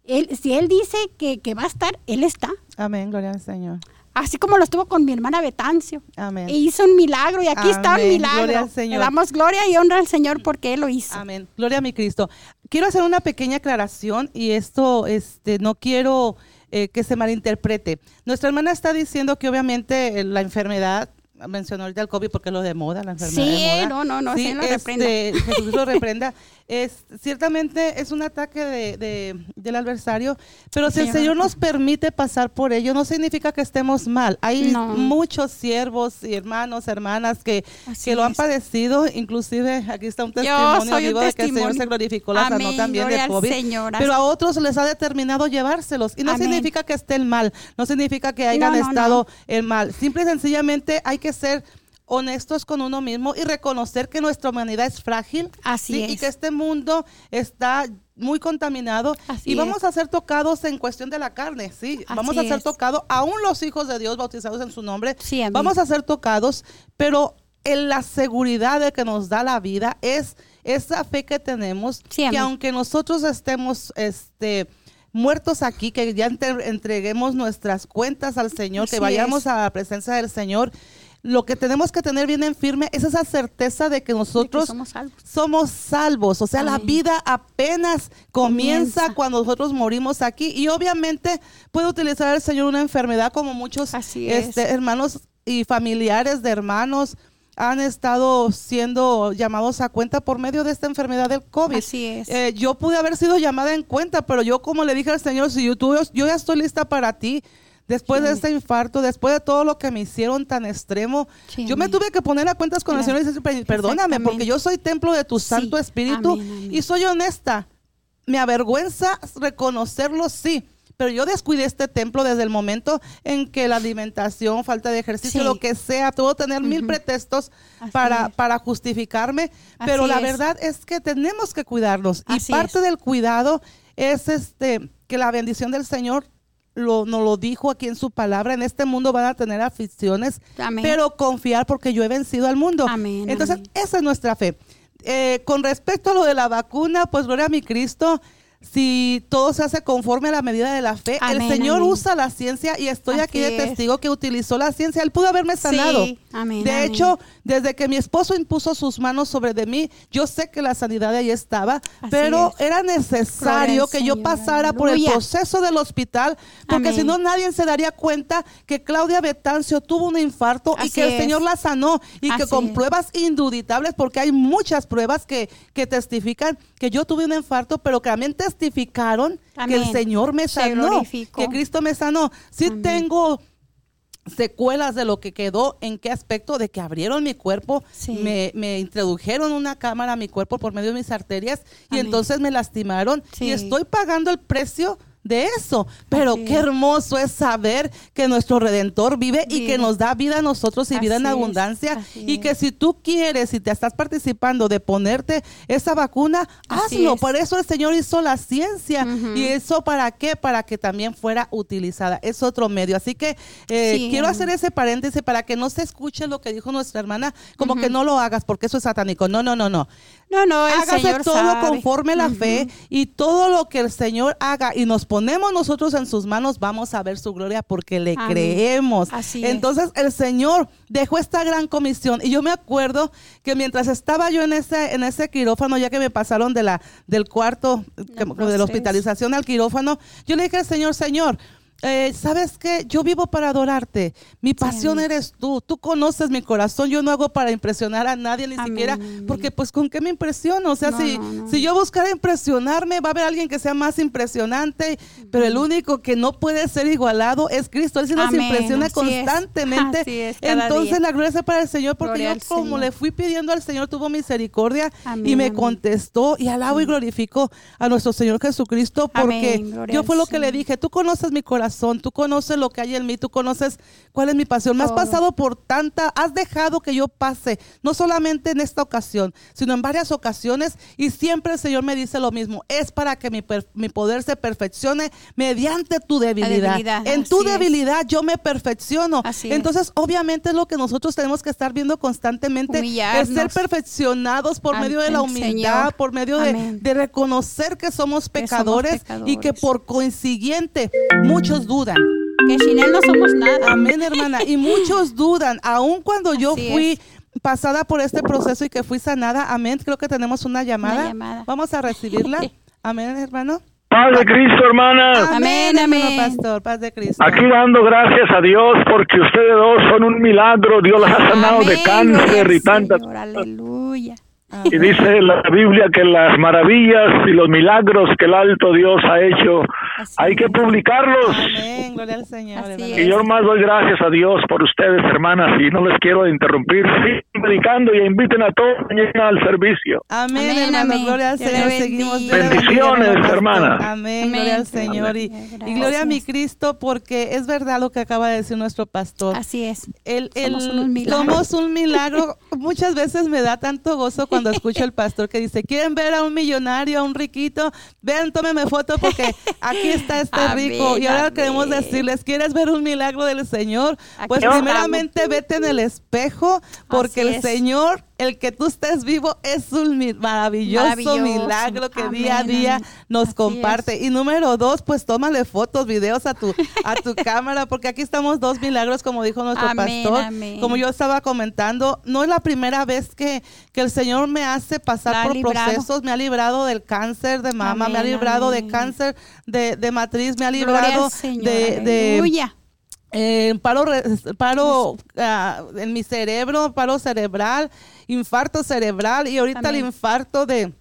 él, si Él dice que, que va a estar, Él está.
Amén, gloria al Señor.
Así como lo estuvo con mi hermana Betancio.
Amén.
E hizo un milagro y aquí está un milagro.
Gloria al Señor.
Le damos gloria y honra al Señor porque Él lo hizo.
Amén. Gloria a mi Cristo. Quiero hacer una pequeña aclaración y esto este, no quiero eh, que se malinterprete. Nuestra hermana está diciendo que obviamente eh, la enfermedad, mencionó ahorita el COVID porque es lo de moda, la enfermedad
Sí,
de moda.
no, no, no,
Sí,
reprenda.
este, Jesús lo reprenda. Es, ciertamente es un ataque de, de- del adversario, pero si el
Señor
nos permite pasar por ello, no significa que estemos mal. Hay
No.
muchos siervos y hermanos, hermanas que, que lo han
es.
padecido, inclusive aquí está un testimonio
un
de que el Señor se glorificó, la sanó también
gloria
de COVID,
Señor.
pero a otros les ha determinado llevárselos y no
Amén.
significa que estén mal, no significa que hayan
No, no,
estado el mal, simple y sencillamente hay que ser honestos con uno mismo y reconocer que nuestra humanidad es frágil
Así
¿sí? y que este mundo está muy contaminado
Así
y vamos
es.
a ser tocados en cuestión de la carne, sí,
Así
vamos a ser tocados, aún los hijos de Dios bautizados en su nombre,
Sí,
vamos a ser tocados, pero en la seguridad de que nos da la vida es esa fe que tenemos,
Sí,
que aunque nosotros estemos este muertos aquí, que ya entre- entreguemos nuestras cuentas al Señor, que vayamos
es.
a la presencia del Señor, lo que tenemos que tener bien en firme es esa certeza de que
De que
nosotros
somos salvos.
somos salvos, o sea, la vida apenas comienza,
Comienza.
cuando nosotros morimos aquí y obviamente puede utilizar el Señor una enfermedad como muchos
Así es.
este, hermanos y familiares de hermanos han estado siendo llamados a cuenta por medio de esta enfermedad del COVID.
Así es.
Eh, yo pude haber sido llamada en cuenta, pero yo como le dije al Señor, si yo, tú- yo ya estoy lista para ti. Después
Sí,
de este infarto, después de todo lo que me hicieron tan extremo,
Sí,
yo me tuve que poner a cuentas con el
Claro.
Señor y decir, "Per- perdóname, porque yo soy templo de tu Santo Espíritu
amén, amén.
y soy honesta. Me avergüenza reconocerlo, sí, pero yo descuidé este templo desde el momento en que la alimentación, falta de ejercicio,
Sí.
lo que sea, puedo tener mil pretextos
Así
para,
es.
para justificarme,
Así
pero la
es.
verdad es que tenemos que cuidarnos y parte
es.
del cuidado es este que la bendición del Señor lo, nos lo dijo aquí en su palabra, en este mundo van a tener aflicciones,
Amén.
pero confiar porque yo he vencido al mundo.
Amén,
Entonces,
amén.
esa es nuestra fe. Eh, con respecto a lo de la vacuna, pues gloria a mi Cristo, si todo se hace conforme a la medida de la fe.
Amén,
el Señor
amén.
usa la ciencia y estoy aquí de
es.
testigo que utilizó la ciencia. Él pudo haberme sanado.
Sí, amén,
de hecho, desde que mi esposo impuso sus manos sobre de mí, yo sé que la sanidad de ahí estaba,
Así
pero
es.
era necesario que yo pasara por el proceso del hospital, porque si no nadie se daría cuenta que Claudia Betancio tuvo un infarto y que el
es.
Señor la sanó y que con pruebas induditables, porque hay muchas pruebas que, que testifican que yo tuve un infarto, pero que también testificaron que el. Señor me sanó, que Cristo me sanó. Sí
Amén.
tengo secuelas de lo que quedó, en qué aspecto, de que abrieron mi cuerpo,
Sí.
me, me introdujeron una cámara a mi cuerpo por medio de mis arterias y entonces me lastimaron
Sí.
y estoy pagando el precio de eso. Pero
Así
qué hermoso es saber que nuestro Redentor vive, y que nos da vida a nosotros y vida en abundancia. Y que si tú quieres, si te estás participando de ponerte esa vacuna,
Así
hazlo.
es.
Por eso el Señor hizo la ciencia. ¿Y eso para qué? Para que también fuera utilizada. Es otro medio. Así que eh,
Sí.
quiero hacer ese paréntesis para que no se escuche lo que dijo nuestra hermana, como que no lo hagas porque eso es satánico. No, no, no, no.
No, no, el
Hágase
Señor
todo
sabe.
conforme la fe y todo lo que el Señor haga y nos ponemos nosotros en sus manos, vamos a ver su gloria porque le
Amén.
creemos.
Así es.
Entonces el Señor dejó esta gran comisión y yo me acuerdo que mientras estaba yo en ese en ese quirófano, ya que me pasaron de la del cuarto que- de la hospitalización al quirófano, yo le dije al Señor, Señor, eh, ¿sabes qué? Yo vivo para adorarte. Mi pasión eres tú. Tú conoces mi corazón. Yo no hago para impresionar a nadie, ni
Amén,
siquiera,
amén.
porque pues con qué me impresiono. O sea,
No,
si,
no, no.
si yo buscara impresionarme, va a haber alguien que sea más impresionante, pero el único que no puede ser igualado es Cristo. Él sí nos
Amén,
impresiona
es.
constantemente.
Es,
Entonces
día.
la gloria sea para el Señor, porque
Gloria
yo como
Señor.
le fui pidiendo al Señor, tuvo misericordia y me contestó y alabo y glorifico a nuestro Señor Jesucristo, porque yo fue lo que le dije, tú conoces mi corazón, tú conoces lo que hay en mí, tú conoces cuál es mi pasión. Me has pasado por tanta, has dejado que yo pase, no solamente en esta ocasión, sino en varias ocasiones, y siempre el Señor me dice lo mismo, es para que mi, poder se perfeccione mediante tu debilidad.
debilidad,
En tu
así es.
debilidad yo me perfecciono.
Así es.
Entonces, obviamente es lo que nosotros tenemos que estar viendo constantemente, es ser perfeccionados por medio de la humildad,
Señor.
por medio de, reconocer que somos
Que somos
pecadores y que
pecadores.
por coincidiente muchos dudan.
Que sin Él no somos nada.
Amén, hermana. Y muchos dudan, aun cuando yo
Así
fui
es.
pasada por este proceso y que fui sanada. Amén. Creo que tenemos una llamada.
llamada.
Vamos a recibirla. Amén, hermano.
Paz de Cristo, hermanas.
Amén, amén.
pastor. Paz de Cristo.
Aquí dando gracias a Dios porque ustedes dos son un milagro. Dios las ha sanado de
Amén,
cáncer y tantas.
Señor, Aleluya.
Y dice la Biblia que las maravillas y los milagros que el alto Dios ha hecho,
Así
hay que
es.
publicarlos.
Amén. Gloria al Señor.
Y yo más doy gracias a Dios por ustedes, hermanas, y no les quiero interrumpir. Sigan predicando y inviten a todos mañana al servicio.
Amén,
Amén,
hermano.
amén.
Gloria al
Dios
Señor. Seguimos.
Bendiciones,
hermano pastor.
hermana.
Amén.
Amén.
Gloria al Señor. Y, y gloria a mi Cristo, porque es verdad lo que acaba de decir nuestro pastor.
Así es.
El, el-
Somos unos milagros.
somos un milagro. Muchas veces me da tanto gozo cuando escucho al pastor que dice, ¿quieren ver a un millonario, a un riquito? Vean, tómenme foto porque aquí está este rico. Y ahora queremos decirles, ¿quieres ver un milagro del Señor? Pues primeramente vete en el espejo porque
Así
el
es.
Señor, el que tú estés vivo, es un maravilloso,
Maravilloso.
milagro que
Amén,
día a día
amén.
nos
Así
comparte. Y número dos, pues tómale fotos, videos a tu, a tu cámara, porque aquí estamos dos milagros, como dijo nuestro
Amén,
pastor.
amén.
Como yo estaba comentando, no es la primera vez que, que el Señor me hace pasar
La
por
librado.
procesos, me ha librado del cáncer de mama, me ha librado de cáncer de, de matriz, me ha librado de, de
Aleluya.
Eh, paro, paro ah, en mi cerebro, paro cerebral, infarto cerebral y ahorita el infarto de,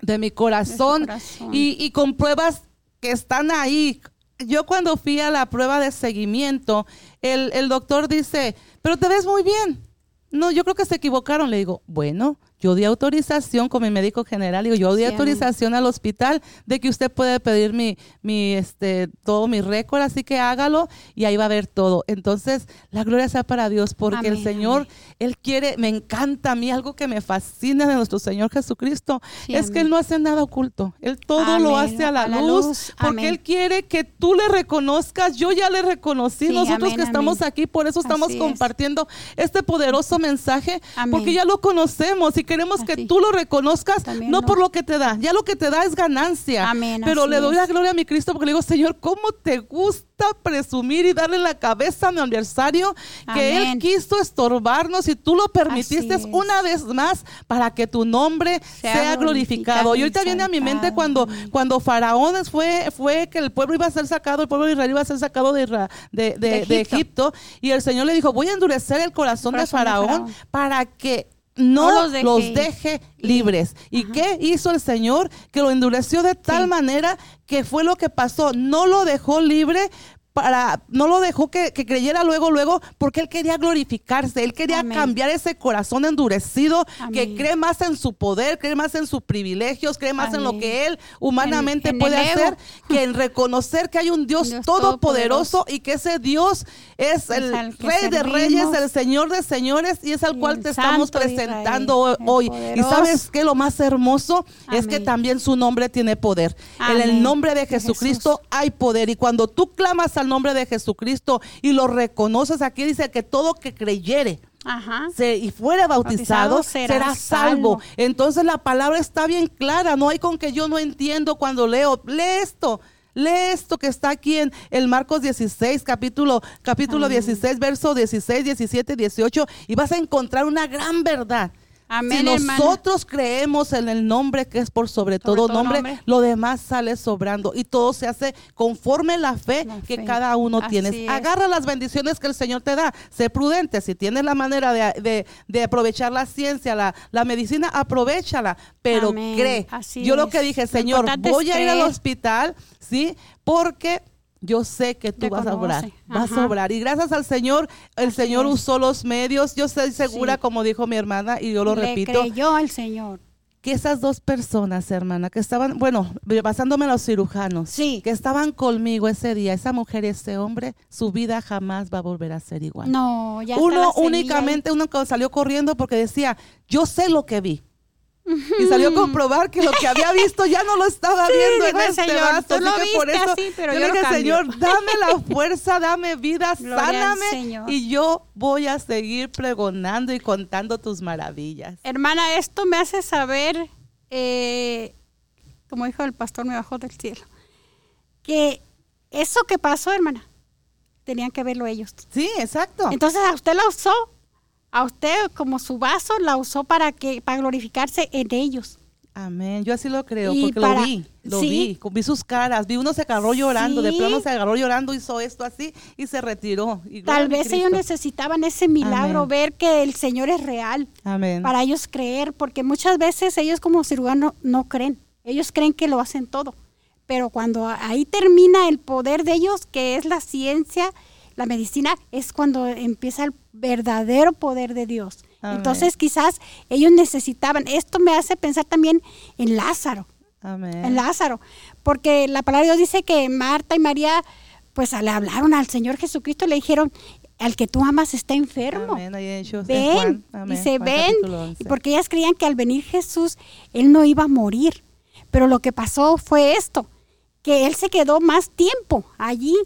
de mi corazón,
corazón.
Y, y con pruebas que están ahí. Yo cuando fui a la prueba de seguimiento, el, el doctor dice, pero te ves muy bien. No, yo creo que se equivocaron. Le digo, bueno, yo di autorización con mi médico general, digo, yo di
Sí,
autorización al hospital de que usted puede pedir mi, mi, este, todo mi récord, así que hágalo y ahí va a ver todo. Entonces, la gloria sea para Dios, porque el Señor,
amén.
Él quiere, me encanta a mí, algo que me fascina de nuestro Señor Jesucristo,
Sí,
es que. Él no hace nada oculto, Él todo lo hace a la,
a la
luz,
luz,
porque. Él quiere que tú le reconozcas, yo ya le reconocí,
Sí,
nosotros que estamos aquí, por eso estamos
Así es.
compartiendo este poderoso mensaje, porque ya lo conocemos y queremos que tú lo reconozcas,
También
no
no.
por lo que te da. Ya lo que te da es ganancia.
Amén,
Pero le doy la gloria a mi Cristo porque le digo, Señor, ¿cómo te gusta presumir y darle la cabeza a mi adversario? Que Él quiso estorbarnos y tú lo permitiste una vez más para que tu nombre sea,
Sea
glorificado. Y ahorita viene a mi mente cuando, cuando Faraón fue, fue que el pueblo iba a ser sacado, el pueblo de Israel iba a ser sacado de, de, de-
De
de
Egipto.
Egipto. Y el Señor le dijo, voy a endurecer el corazón, de,
Corazón de
Faraón
Faraón.
para que no, los
los
deje, libres. ¿Y qué hizo el Señor? Que lo endureció de tal
Sí.
manera que fue lo que pasó. No lo dejó libre para, no lo dejó que, que creyera luego, luego, porque él quería glorificarse, él quería
Amén.
cambiar ese corazón endurecido, que cree más en su poder, cree más en sus privilegios, cree más en lo que él humanamente
En- en
puede hacer, que en reconocer que hay un Dios,
Dios
todopoderoso y que ese Dios es el Rey de. Reyes, el Señor de Señores y es al cual te estamos presentando
Israel,
hoy. Y sabes que lo más hermoso es que también su nombre tiene poder. En el nombre de Jesucristo
Jesús.
hay poder. Y cuando tú clamas al nombre de Jesucristo y lo reconoces, aquí dice que todo que creyere
Ajá.
se- y fuera bautizado,
Bautizado
será,
será
salvo.
salvo.
Entonces la palabra está bien clara, no hay con que yo no entiendo cuando leo. Lee esto. Lee esto que está aquí en el Marcos 16, capítulo, capítulo 16, verso 16, 17, 18, y vas a encontrar una gran verdad.
Amén,
si
hermana.
nosotros creemos en el nombre que es por sobre,
Sobre
todo,
todo
nombre,
nombre.
lo demás sale sobrando y todo se hace conforme la fe
La
que
fe.
cada uno
Así
tiene.
es.
Agarra las bendiciones que el Señor te da. Sé prudente. Si tienes la manera de, de- de aprovechar la ciencia, la, la medicina, aprovechala. Pero
Amén.
cree.
Así
Yo lo que dije, Señor, voy a ir al hospital, ¿sí? Porque yo sé que tú vas a obrar, vas a obrar. Y gracias al Señor, el
Así
Señor
es.
usó los medios. Yo estoy segura,
Sí.
como dijo mi hermana, y yo lo
Le
repito,
creyó al Señor.
que esas dos personas, hermana, que estaban, bueno, basándome en los cirujanos,
Sí.
que estaban conmigo ese día, esa mujer y ese hombre, su vida jamás va a volver a ser igual.
No, ya
uno únicamente, uno que salió corriendo porque decía, yo sé lo que vi. Y salió a comprobar que lo que había visto ya no lo estaba
Sí,
viendo en este
Señor,
vaso. Así que por eso
así, pero
yo
yo
le dije,
cambio".
Señor, dame la fuerza, dame vida,
Gloria
sáname y yo voy a seguir pregonando y contando tus maravillas.
Hermana, esto me hace saber, eh, como dijo el pastor, me bajó del cielo, que eso que pasó, hermana, tenían que verlo ellos.
Sí, exacto.
Entonces a usted la usó, a usted como su vaso la usó para que para glorificarse en ellos.
Amén, yo así lo creo,
Y
porque
para-
lo vi, lo
sí.
vi, vi sus caras, vi uno se agarró llorando, de plano se agarró llorando, hizo esto así y se retiró. Y
Tal vez ellos necesitaban ese milagro,
Amén.
ver que el Señor es real,
Amén.
para ellos creer, porque muchas veces ellos como cirujanos no creen, ellos creen que lo hacen todo, pero cuando ahí termina el poder de ellos, que es la ciencia, la medicina, es cuando empieza el verdadero poder de Dios.
Amén.
Entonces quizás ellos necesitaban, esto me hace pensar también en Lázaro,
Amén.
en Lázaro, porque la palabra de Dios dice que Marta y María pues le hablaron al Señor Jesucristo, le dijeron, al que tú amas está enfermo.
Amén, en
Ven,
Juan. Amén,
dice,
Juan
ven,
capítulo 11.
y porque ellas creían que al venir Jesús, él no iba a morir. Pero lo que pasó fue esto, que él se quedó más tiempo allí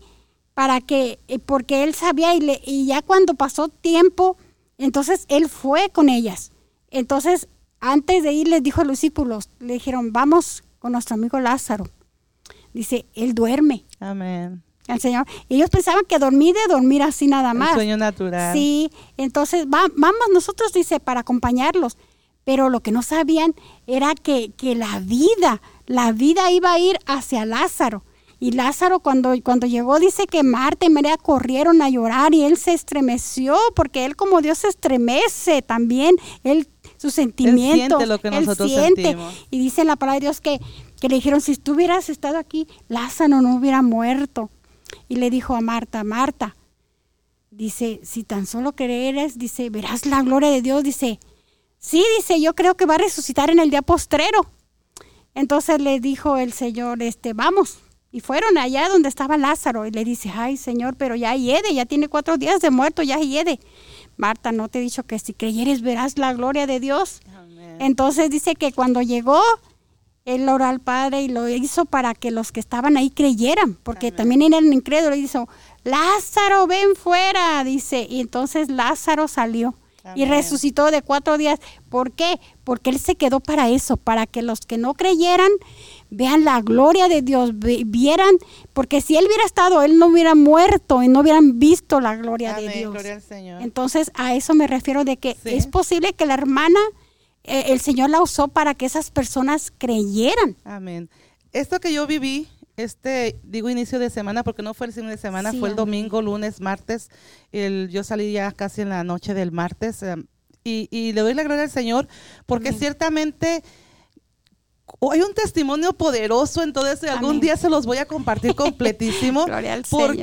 para que, eh, porque él sabía y, le- y ya cuando pasó tiempo, entonces él fue con ellas. Entonces, antes de ir, les dijo a los discípulos, le dijeron, vamos con nuestro amigo Lázaro. Dice, él duerme,
Amén.
el Señor. Ellos pensaban que dormir de dormir así nada más.
sueño natural.
Sí, entonces va- vamos nosotros, dice, para acompañarlos. Pero lo que no sabían era que, que la vida, la vida iba a ir hacia Lázaro. Y Lázaro cuando, cuando llegó dice que Marta y María corrieron a llorar y él se estremeció porque él como Dios se estremece también, él sus sentimientos.
siente lo que
él siente.
sentimos.
Y dice la palabra de Dios que, que le dijeron, si tú hubieras estado aquí, Lázaro no hubiera muerto. Y le dijo a Marta, Marta, dice, si tan solo creeres, dice, verás la gloria de Dios, dice, sí, dice, yo creo que va a resucitar en el día postrero. Entonces le dijo el Señor, este, vamos. Y fueron allá donde estaba Lázaro y le dice, ay Señor, pero ya hiede, ya tiene cuatro días de muerto, ya hiede. Marta, ¿no te he dicho que si creyeres verás la gloria de Dios?
Amén.
Entonces dice que cuando llegó, él oró al Padre y lo hizo para que los que estaban ahí creyeran, porque también eran incrédulos. Y dijo, Lázaro, ven fuera, dice. Y entonces Lázaro salió. y resucitó de cuatro días. ¿Por qué? Porque Él se quedó para eso, para que los que no creyeran vean la gloria de Dios, vieran, porque si Él hubiera estado, Él no hubiera muerto y no hubieran visto la gloria de Dios.
gloria al Señor.
Entonces, a eso me refiero de que
Sí.
es posible que la hermana, eh, el Señor la usó para que esas personas creyeran.
Amén. Esto que yo viví, este, digo inicio de semana porque no fue el fin de semana,
Sí,
fue el domingo, lunes, martes. El, yo salí ya casi en la noche del martes eh, y, y le doy la gloria al Señor porque
Amén.
ciertamente oh, hay un testimonio poderoso, entonces algún
Amén.
día se los voy a compartir completísimo
Gloria al Señor.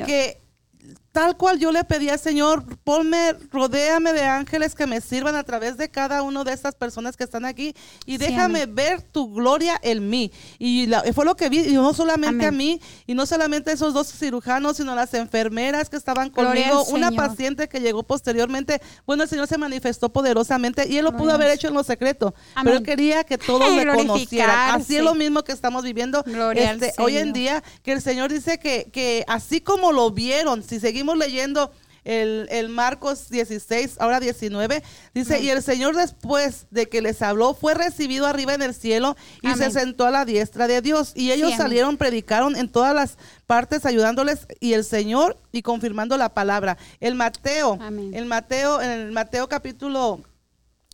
Tal cual yo le pedí al Señor, ponme, rodéame de ángeles que me sirvan a través de cada una de estas personas que están aquí y déjame ver tu gloria en mí. Y la- fue lo que vi, y no solamente
Amén.
a mí, y no solamente esos dos cirujanos, sino las enfermeras que estaban
Gloria
conmigo, una paciente que llegó posteriormente. Bueno, el Señor se manifestó poderosamente y Él lo pudo haber hecho en lo secreto,
Amén.
pero Él quería que todos le conocieran. Así es lo mismo que estamos viviendo este, hoy en día, que el Señor dice que, que así como lo vieron, si seguimos leyendo el, el Marcos 16, ahora 19, dice, y el Señor después de que les habló, fue recibido arriba en el cielo y
Amén.
se sentó a la diestra de Dios. Y ellos salieron, predicaron en todas las partes, ayudándoles y el Señor y confirmando la palabra. El Mateo,
Amén.
el Mateo, en el Mateo capítulo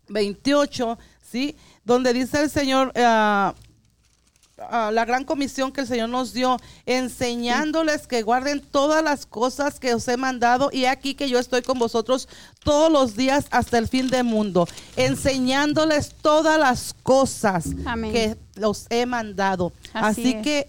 28, ¿sí? Donde dice el Señor, ah, ah, la gran comisión que el Señor nos dio, enseñándoles que guarden todas las cosas que os he mandado y aquí que yo estoy con vosotros todos los días hasta el fin del mundo, enseñándoles todas las cosas
Amén.
que los he mandado.
Así
que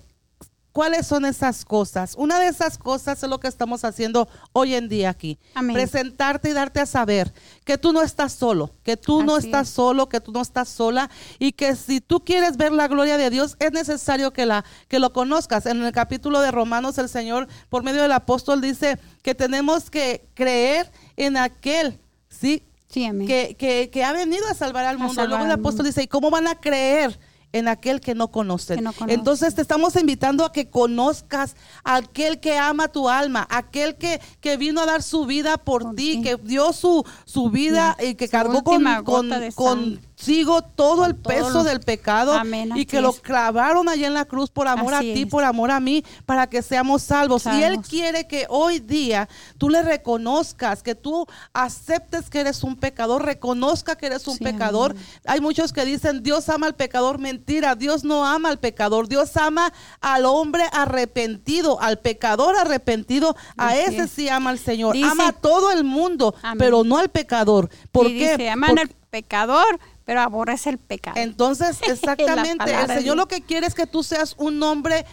¿Cuáles son esas cosas? Una de esas cosas es lo que estamos haciendo hoy en día aquí.
Amén.
Presentarte y darte a saber que tú no estás solo, que tú no estás
es.
solo, que tú no estás sola y que si tú quieres ver la gloria de Dios es necesario que la que lo conozcas. En el capítulo de Romanos el Señor por medio del apóstol dice que tenemos que creer en aquel, ¿sí?
Sí, amén.
Que, que, que ha venido a salvar al mundo.
salvar
Luego el apóstol dice, ¿y cómo van a creer? En aquel que no conocen.
Que no conocen.
Entonces te estamos invitando a que conozcas a aquel que ama tu alma, aquel que, que vino a dar su vida por,
Por
ti,
ti.
que dio su, su vida y que
Su
cargó con, con- consigo todo el
todo
peso
lo-
del pecado
Amén,
y que lo clavaron allí en la cruz por amor
Así
a ti,
es.
por amor a mí, para que seamos salvos. Y Él
Salvos.
quiere que hoy día tú le reconozcas, que tú aceptes que eres un pecador, reconozca que eres un
Sí,
pecador.
amén.
Hay muchos que dicen, Dios ama al pecador. Mentira, Dios no ama al pecador. Dios ama al hombre arrepentido, al pecador arrepentido. A ese
es.
sí ama al Señor.
Dice-
ama a todo el mundo,
Amén.
pero no al pecador. ¿Por
y
qué?
dice, aman al pecador, pero aborrece el pecado.
entonces, exactamente, el Señor lo que quiere es que tú seas un hombre,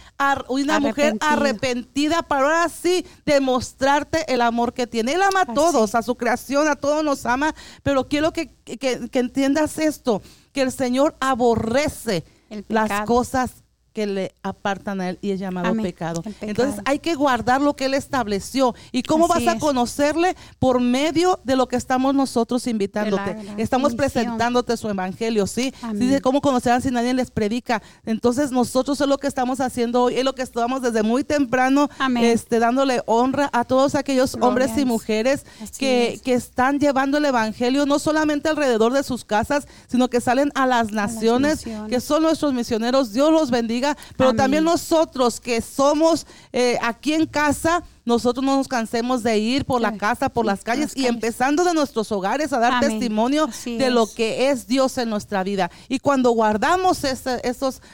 una mujer arrepentida para ahora sí demostrarte el amor que tiene. Él ama a
Así.
todos, a su creación, a todos nos ama, pero quiero que, que- que entiendas esto, que el Señor aborrece las cosas que le apartan a él y es llamado
Amén.
pecado. Entonces hay que guardar lo que él estableció. ¿Y cómo
Así
vas a
es.
conocerle? Por medio de lo que estamos nosotros invitándote. Estamos presentándote su evangelio, ¿sí? Dice, ¿cómo conocerán si nadie les predica? Entonces nosotros es lo que estamos haciendo hoy, es lo que estamos desde muy temprano,
Amén.
este, dándole honra a todos aquellos hombres y mujeres que,
es.
que están llevando el evangelio no solamente alrededor de sus casas, sino que salen a las naciones,
naciones.
que son nuestros misioneros. Dios los bendiga, pero
Amén.
también nosotros que somos eh, aquí en casa, nosotros no nos cansemos de ir por la casa, por las calles y empezando de nuestros hogares a dar
Amén.
testimonio
Así
de lo que es Dios en nuestra vida. Y cuando guardamos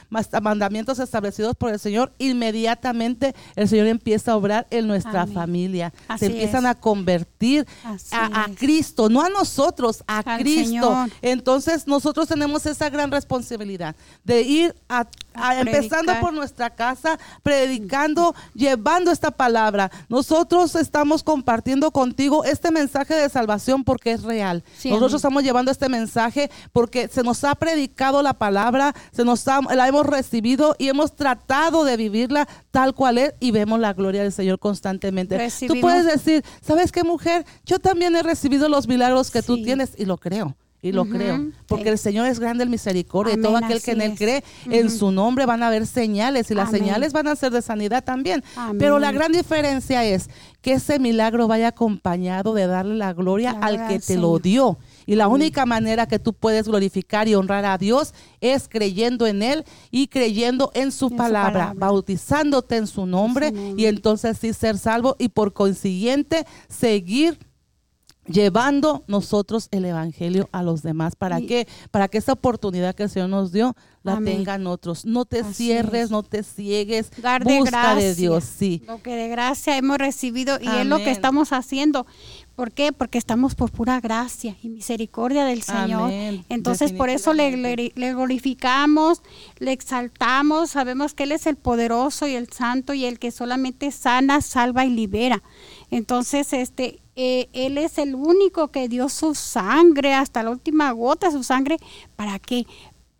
mas- mandamientos establecidos por el Señor, inmediatamente el Señor empieza a obrar en nuestra
Amén.
familia.
Así
Se empiezan
es.
a convertir a. Cristo, no a nosotros, a
Al
Cristo.
Señor.
Entonces nosotros tenemos esa gran responsabilidad de ir a, empezando por nuestra casa, predicando, llevando esta palabra. Nosotros estamos compartiendo contigo este mensaje de salvación porque es real.
Sí,
Nosotros
amén.
estamos llevando este mensaje porque se nos ha predicado la palabra, se nos ha- la hemos recibido y hemos tratado de vivirla tal cual es y vemos la gloria del Señor constantemente. Tú
Recibimos-
puedes decir, ¿sabes qué mujer? Yo también he recibido los milagros que tú tienes y lo creo. Y lo creo, porque
sí.
el Señor es grande el misericordia. y todo aquel que en Él cree, en su nombre van a haber señales y las
Amén.
señales van a ser de sanidad también.
Amén.
Pero la gran diferencia es que ese milagro vaya acompañado de darle la gloria
La
al que te lo dio. Y la única manera que tú puedes glorificar y honrar a Dios es creyendo en Él y creyendo en su,
En su
palabra,
palabra.
bautizándote en su nombre
nombre.
y entonces sí ser salvo y por consiguiente seguir llevando nosotros el evangelio a los demás para
Y-
que para que esa oportunidad que el Señor nos dio la
Amén.
tengan otros no te
Así
cierres
es.
no te ciegues
Dar de
busca
gracia.
de Dios sí
Lo que de gracia hemos recibido y es lo que estamos haciendo. ¿Por qué? Porque estamos por pura gracia y misericordia del Señor.
Amén.
Entonces por eso le, le- le glorificamos, le exaltamos, sabemos que Él es el poderoso y el santo y el que solamente sana, salva y libera. Entonces, este, eh, Él es el único que dio su sangre hasta la última gota de su sangre. ¿Para qué?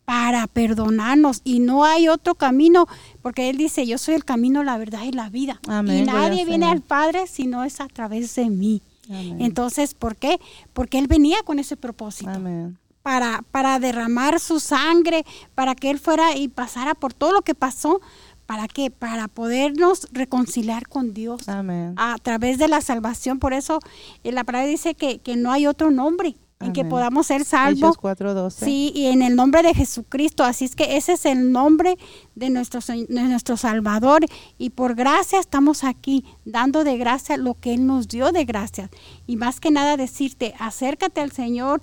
Para perdonarnos. Y no hay otro camino, porque Él dice, yo soy el camino, la verdad y la vida.
Amén,
y nadie viene al Padre si no es a través de mí.
Amén.
Entonces, ¿por qué? Porque Él venía con ese propósito
amén
para, para derramar su sangre, para que Él fuera y pasara por todo lo que pasó. ¿Para qué? Para podernos reconciliar con Dios
amén
a través de la salvación. Por eso eh, la palabra dice que, que no hay otro nombre en que podamos ser salvos.
Hechos 4:12
Sí, y en el nombre de Jesucristo. Así es que ese es el nombre de nuestro, de nuestro Salvador. Y por gracia estamos aquí, dando de gracia lo que Él nos dio de gracia. Y más que nada decirte, acércate al Señor.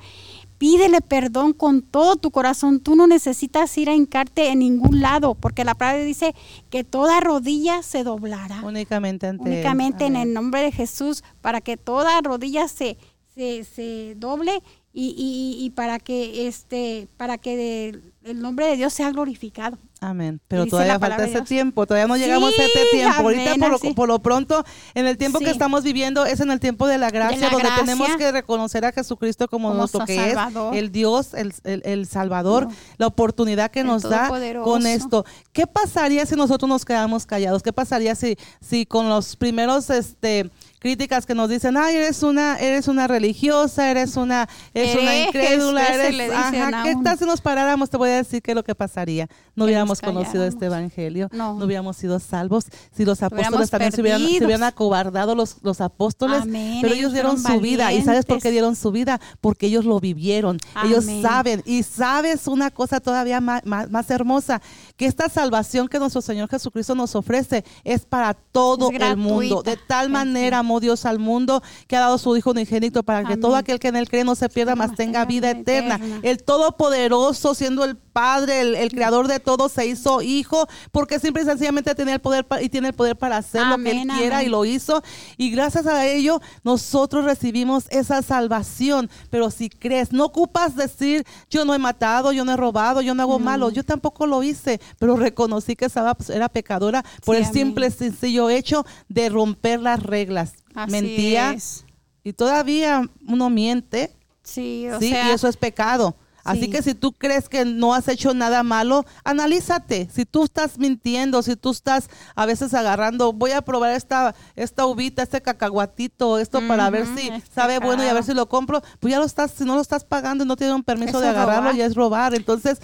Pídele perdón con todo tu corazón. Tú no necesitas ir a hincarte en ningún lado, porque la palabra dice que toda rodilla se doblará
únicamente ante Él.
únicamente en el nombre de Jesús, para que toda rodilla se, se, se doble y, y- y para que este, para que de- el nombre de Dios sea glorificado.
Amén. Pero todavía falta ese tiempo, todavía no llegamos a este tiempo. Ahorita por lo,
así.
por lo pronto, en el tiempo
Sí.
que estamos viviendo es en el tiempo de la gracia,
la
donde
gracia.
tenemos que reconocer a Jesucristo como,
Como
nuestro que
Salvador.
es, el Dios, el, el- el Salvador,
No.
la oportunidad que
El
nos da con esto. ¿Qué pasaría si nosotros nos quedamos callados? ¿Qué pasaría si, si con los primeros este críticas que nos dicen, ay, eres una, eres una religiosa, eres una, eres una
Herejes,
incrédula, eres, ajá, ¿qué tal si nos paráramos? Te voy a decir qué es lo que pasaría. No
Que
hubiéramos conocido este evangelio,
No.
no, hubiéramos sido salvos, si los apóstoles también se hubieran, se hubieran acobardado los, los apóstoles,
Amén,
pero ellos
ellos
dieron su vida. ¿Y sabes por qué dieron su vida? Porque ellos lo vivieron, ellos saben. Y sabes una cosa todavía más, más, más hermosa, que esta salvación que nuestro Señor Jesucristo nos ofrece es para todo
Es
el mundo. De tal manera amó Dios al mundo que ha dado su Hijo unigénito para que
Amén.
todo aquel que en él cree no se pierda, mas tenga vida eterna. El Todopoderoso, siendo el Padre, el, el creador de todo, se hizo hijo porque simple y sencillamente tenía el poder y tiene el poder para hacer lo que él quiera
amén.
y lo hizo. Y gracias a ello, nosotros recibimos esa salvación. Pero si crees, no ocupas decir, yo no he matado, yo no he robado, yo no hago malo. Yo tampoco lo hice, pero reconocí que estaba, pues, era pecadora por
Sí,
el simple, sencillo hecho de romper las reglas.
Así
Mentía.
es.
Y todavía uno miente,
Sí, o
sí,
sea,
y eso es pecado. Así
sí.
que si tú crees que no has hecho nada malo, analízate. Si tú estás mintiendo, si tú estás a veces agarrando, voy a probar esta esta uvita, este cacahuatito, esto para ver si
es
sabe bueno y a ver si lo compro, pues ya lo estás, si no lo estás pagando y no tienen un permiso
Eso
de agarrarlo,
robar.
ya es robar. Entonces,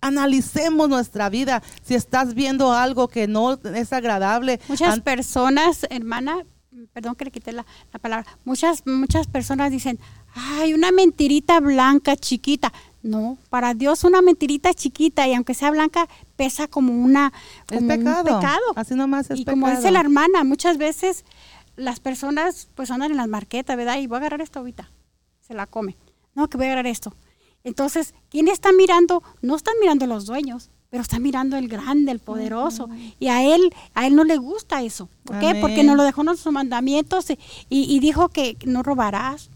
analicemos nuestra vida. Si estás viendo algo que no es agradable,
Muchas personas, hermana, perdón que le quité la, la palabra, muchas, muchas personas dicen, ay, una mentirita blanca chiquita. No, para Dios una mentirita chiquita y aunque sea blanca pesa como una
es
un pecado.
Así nomás es
y
pecado.
como dice la hermana, muchas veces las personas pues andan en las marquetas, ¿verdad? Y voy a agarrar esto ahorita, se la come. No, que voy a agarrar esto. Entonces, ¿quién está mirando? No están mirando los dueños, pero están mirando el grande, el poderoso. Y a él, a él no le gusta eso. ¿Por qué? Porque nos lo dejó en nuestros mandamientos y, y dijo que no robarás,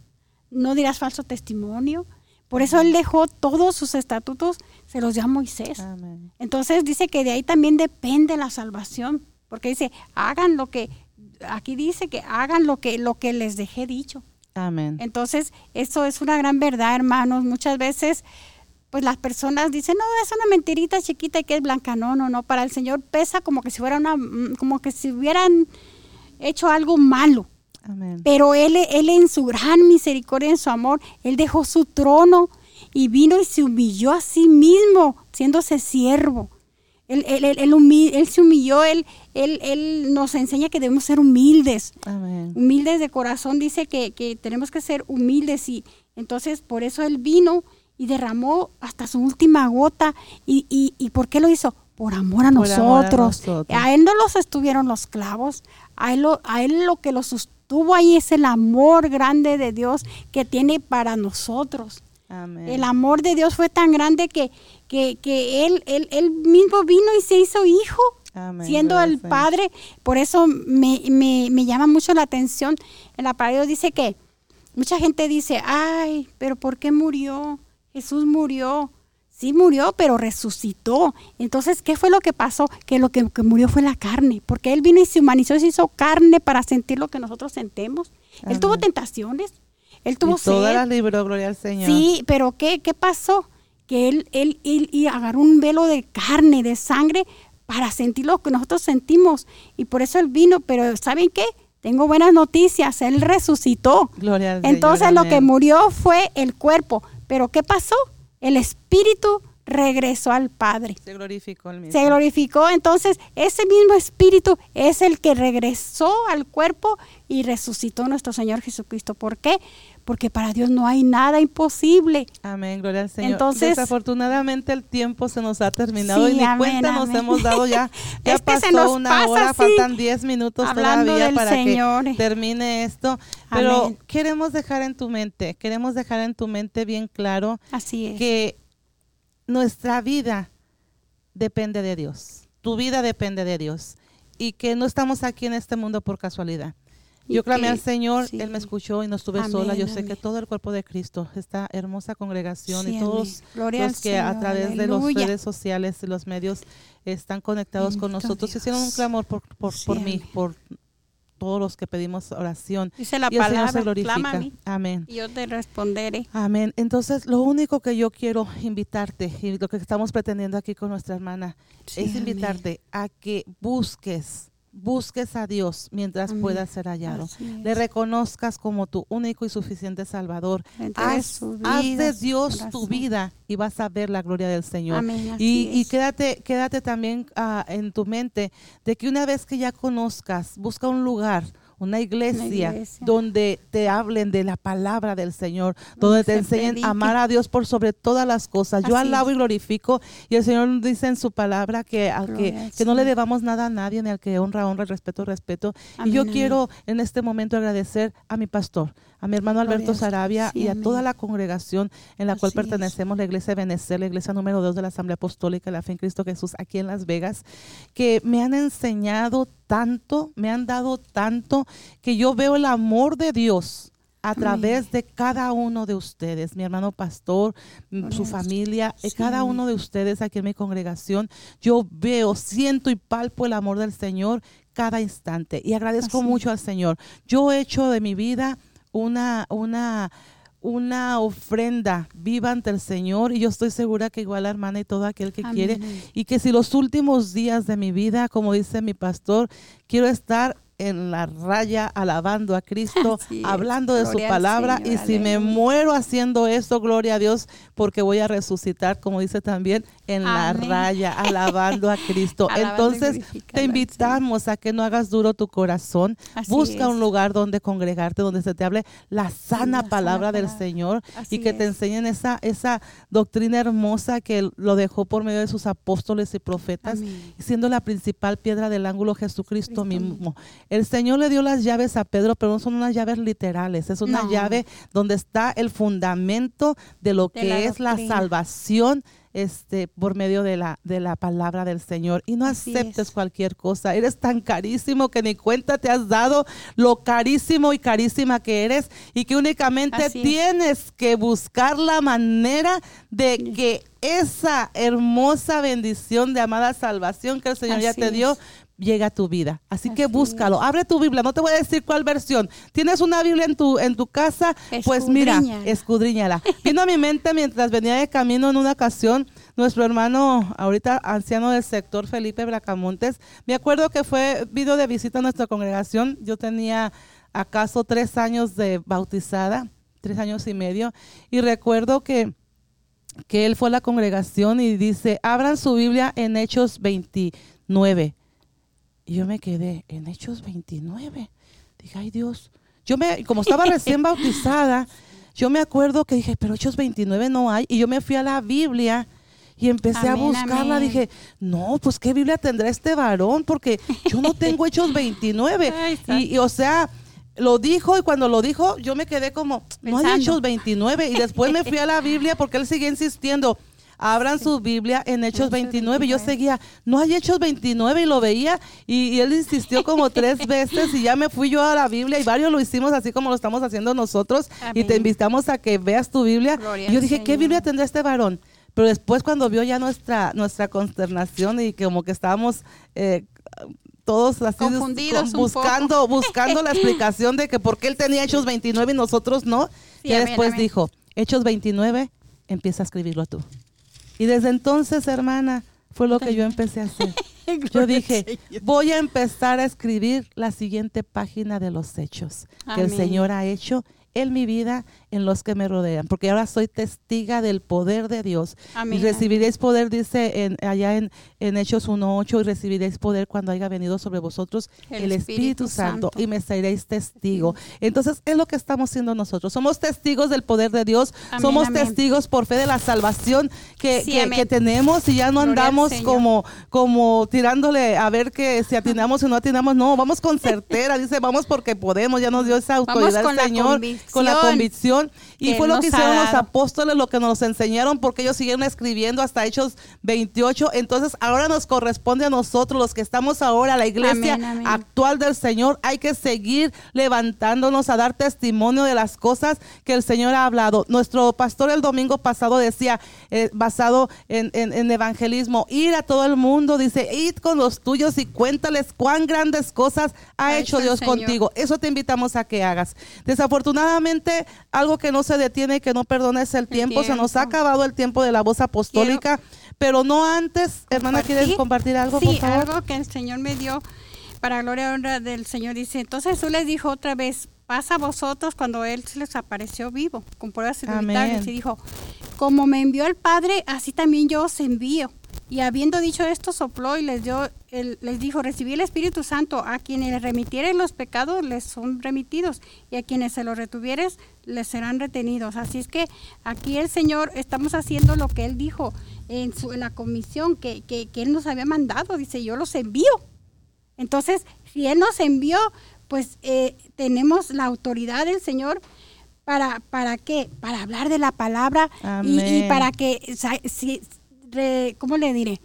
no dirás falso testimonio. Por eso él dejó todos sus estatutos, se los dio a Moisés.
Amén.
Entonces dice que de ahí también depende la salvación, porque dice, hagan lo que, aquí dice que hagan lo que, lo que les dejé dicho.
Amén.
Entonces, eso es una gran verdad, hermanos. Muchas veces, pues las personas dicen, no, es una mentirita chiquita y que es blanca. No, no, no. Para el Señor pesa como que si fuera una, mm, como que si hubieran hecho algo malo.
Amén.
Pero él, él en su gran misericordia, en su amor, Él dejó su trono y vino y se humilló a sí mismo, siéndose siervo. Él, él, él, él, se humilló, él, él, él, nos enseña que debemos ser humildes. Humildes de corazón, dice que, que, tenemos que ser humildes y entonces por eso él vino y derramó hasta su última gota. ¿Y, y, y por qué lo hizo? Por amor a, nosotros. a él no los estuvieron los clavos, a él, lo, a él lo que lo sostuvo ahí es el amor grande de Dios que tiene para nosotros. El amor de Dios fue tan grande que, que, que él, él, él, mismo vino y se hizo hijo, siendo el Padre. Por eso me, me, me, llama mucho la atención. En la palabra dice que mucha gente dice, ay, pero ¿por qué murió? Jesús murió. Sí murió, pero resucitó. Entonces, ¿qué fue lo que pasó? Que lo que, murió fue la carne, porque Él vino y se humanizó y se hizo carne para sentir lo que nosotros sentimos. Él tuvo tentaciones, Él tuvo
y Toda la libró, gloria al Señor.
Sí, pero ¿qué, qué pasó? Que él, él, él, él agarró un velo de carne, de sangre, para sentir lo que nosotros sentimos. Y por eso Él vino, pero ¿saben qué? Tengo buenas noticias, Él resucitó.
Gloria al
Entonces lo que murió fue el cuerpo, pero ¿qué pasó? el espíritu regresó al Padre.
Se glorificó el mismo.
Se glorificó. Entonces, ese mismo espíritu es el que regresó al cuerpo y resucitó nuestro Señor Jesucristo. ¿Por qué? Porque para Dios no hay nada imposible.
Amén, gloria al Señor. Entonces, desafortunadamente el tiempo se nos ha terminado y ni cuenta nos hemos dado ya. Ya pasó una hora, faltan 10 minutos todavía para que termine esto. Pero queremos dejar en tu mente, queremos dejar en tu mente bien claro
Así
que nuestra vida depende de Dios. Tu vida depende de Dios. Y que no estamos aquí en este mundo por casualidad. Yo clamé al Señor, Él me escuchó y no estuve sola. Yo sé que todo el cuerpo de Cristo, esta hermosa congregación y todos los que a través de las redes sociales y los medios están conectados con nosotros, hicieron un clamor por, por, por mí, por todos los que pedimos oración.
Dice la palabra, se glorifica.
Amén.
Y yo te responderé.
Amén. Entonces, lo único que yo quiero invitarte y lo que estamos pretendiendo aquí con nuestra hermana es invitarte a que busques busques a Dios mientras pueda ser hallado. Le reconozcas como tu único y suficiente Salvador. Haz, de Dios tu vida y vas a ver la gloria del Señor. y, quédate, quédate también ah, en tu mente de que una vez que ya conozcas, busca un lugar una iglesia, donde te hablen de la palabra del Señor, donde te enseñen a amar a Dios por sobre todas las cosas. Yo alabo y glorifico y el Señor dice en su palabra que, que, que, no le debamos nada a nadie, ni al que honra, honra, respeto, respeto. y yo quiero en este momento agradecer a mi pastor, a mi hermano Alberto Sarabia y a toda la congregación en la cual pertenecemos, la iglesia de Benecer, la iglesia número 2 de la Asamblea Apostólica de la Fe en Cristo Jesús aquí en Las Vegas, que me han enseñado tanto, me han dado tanto, que yo veo el amor de Dios a través de cada uno de ustedes, mi hermano pastor, su familia, eh, cada uno de ustedes aquí en mi congregación. Yo veo, siento y palpo el amor del Señor cada instante y agradezco mucho al Señor. Yo he hecho de mi vida una, una, una ofrenda viva ante el Señor y yo estoy segura que igual la hermana y todo aquel que quiere y que si los últimos días de mi vida, como dice mi pastor, quiero estar en la raya alabando a Cristo, hablando de su palabra. y si me muero haciendo esto, gloria a Dios, porque voy a resucitar, como dice también, en la raya, alabando a Cristo. Entonces, te invitamos a que no hagas duro tu corazón. Busca un lugar donde congregarte, donde se te hable la sana palabra del Señor y que te enseñen esa, esa doctrina hermosa que lo dejó por medio de sus apóstoles y profetas, siendo la principal piedra del ángulo Jesucristo mismo. El Señor le dio las llaves a Pedro, pero no son unas llaves literales, es una llave donde está el fundamento de lo que es la salvación este, por medio de la, de la palabra del Señor. Y no aceptes cualquier cosa. Eres tan carísimo que ni cuenta te has dado lo carísimo y carísima que eres y que únicamente tienes que buscar la manera de que esa hermosa bendición de amada salvación que el Señor ya te dio llega a tu vida. Así, que búscalo. Abre tu Biblia. No te voy a decir cuál versión. ¿Tienes una Biblia en tu, en tu casa? Pues mira, escudriñala. Vino a mi mente mientras venía de camino en una ocasión nuestro hermano, ahorita anciano del sector, Felipe Bracamontes. Me acuerdo que fue, vino de visita a nuestra congregación. Yo tenía acaso tres años de bautizada, tres años y medio. Y recuerdo que que él fue a la congregación y dice, abran su Biblia en Hechos 29. Y yo me quedé, en Hechos 29. Dije, ay Dios. Yo me, como estaba recién bautizada, yo me acuerdo que dije, pero Hechos 29 no hay. Y yo me fui a la Biblia y empecé a buscarla.
amén.
Dije, no, pues qué Biblia tendrá este varón, porque yo no tengo Hechos 29.
Ay, santo.
y, y, o sea, lo dijo y cuando lo dijo, yo me quedé como, no hay. Hechos 29. Y después me fui a la Biblia porque él seguía insistiendo. Abran su Biblia en Hechos
Hechos
29. Y yo
29.
seguía, no hay Hechos 29 y lo veía. Y, y él insistió como tres veces y ya me fui yo a la Biblia y varios lo hicimos así como lo estamos haciendo nosotros. Y te invitamos a que veas tu Biblia.
Gloria
y yo dije, ¿qué. Biblia tendrá este varón? Pero después cuando vio ya nuestra, nuestra consternación y como que estábamos eh, todos así
Confundidos
con-
un poco.
buscando, buscando la explicación de que por qué él tenía Hechos 29 y nosotros no.
Sí,
y
amén,
después
amén.
dijo, Hechos 29, empieza a escribirlo tú. Y desde entonces, hermana, fue lo que yo empecé a hacer. Yo dije, voy a empezar a escribir la siguiente página de los hechos que el. Señor ha hecho en mi vida, en los que me rodean, porque ahora soy testiga del poder de Dios.
Amén.
Y recibiréis poder, dice en, allá en, en Hechos 1.8, y recibiréis poder cuando haya venido sobre vosotros el,
El
Espíritu,
Espíritu
Santo,
Santo.
y me seréis testigo. Entonces, es lo que estamos haciendo nosotros. Somos testigos del poder de Dios,
Amén,
somos
amén.
testigos por fe de la salvación que,
Sí,
que- tenemos y ya no
Gloria
andamos como, como tirándole a ver que si atinamos o no atinamos. No, vamos con certera, dice, vamos porque podemos, ya nos dio esa autoridad
con
el
la
Señor, con la
convicción
Y fue lo que hicieron los apóstoles, lo que nos enseñaron, porque ellos siguieron escribiendo hasta Hechos 28. Entonces, ahora nos corresponde a nosotros, los que estamos ahora, la iglesia
Amén, amén.
actual del Señor, hay que seguir levantándonos a dar testimonio de las cosas que el Señor ha hablado. Nuestro pastor el domingo pasado decía, eh, basado en, en- en evangelismo, ir a todo el mundo, dice, id con los tuyos y cuéntales cuán grandes cosas ha,
Ha
hecho Dios contigo. Eso te invitamos a que hagas. Desafortunadamente, algo que no se detiene y que no perdona es el tiempo. Se nos ha acabado el tiempo de la voz apostólica, pero no antes. Hermana, ¿quieres compartir algo,
Sí,
por favor?
algo que el Señor me dio para gloria y honra del Señor. Dice, entonces Jesús les dijo otra vez, pasa a vosotros cuando Él se les apareció vivo, con pruebas
Amén.
irrefutables. Y dijo, como me envió el Padre, así también yo os envío. Y habiendo dicho esto, sopló y les dio, el- les dijo, recibí el Espíritu Santo, a quienes les remitieren los pecados les son remitidos, y a quienes se los retuvieres les serán retenidos. Así es que aquí el Señor, estamos haciendo lo que Él dijo en, su, en la comisión que, que, que Él nos había mandado, dice, yo los envío. Entonces, si Él nos envió, pues eh, tenemos la autoridad del Señor para, ¿para qué? Para hablar de la palabra y, para que, sa- si, re- ¿cómo le diré?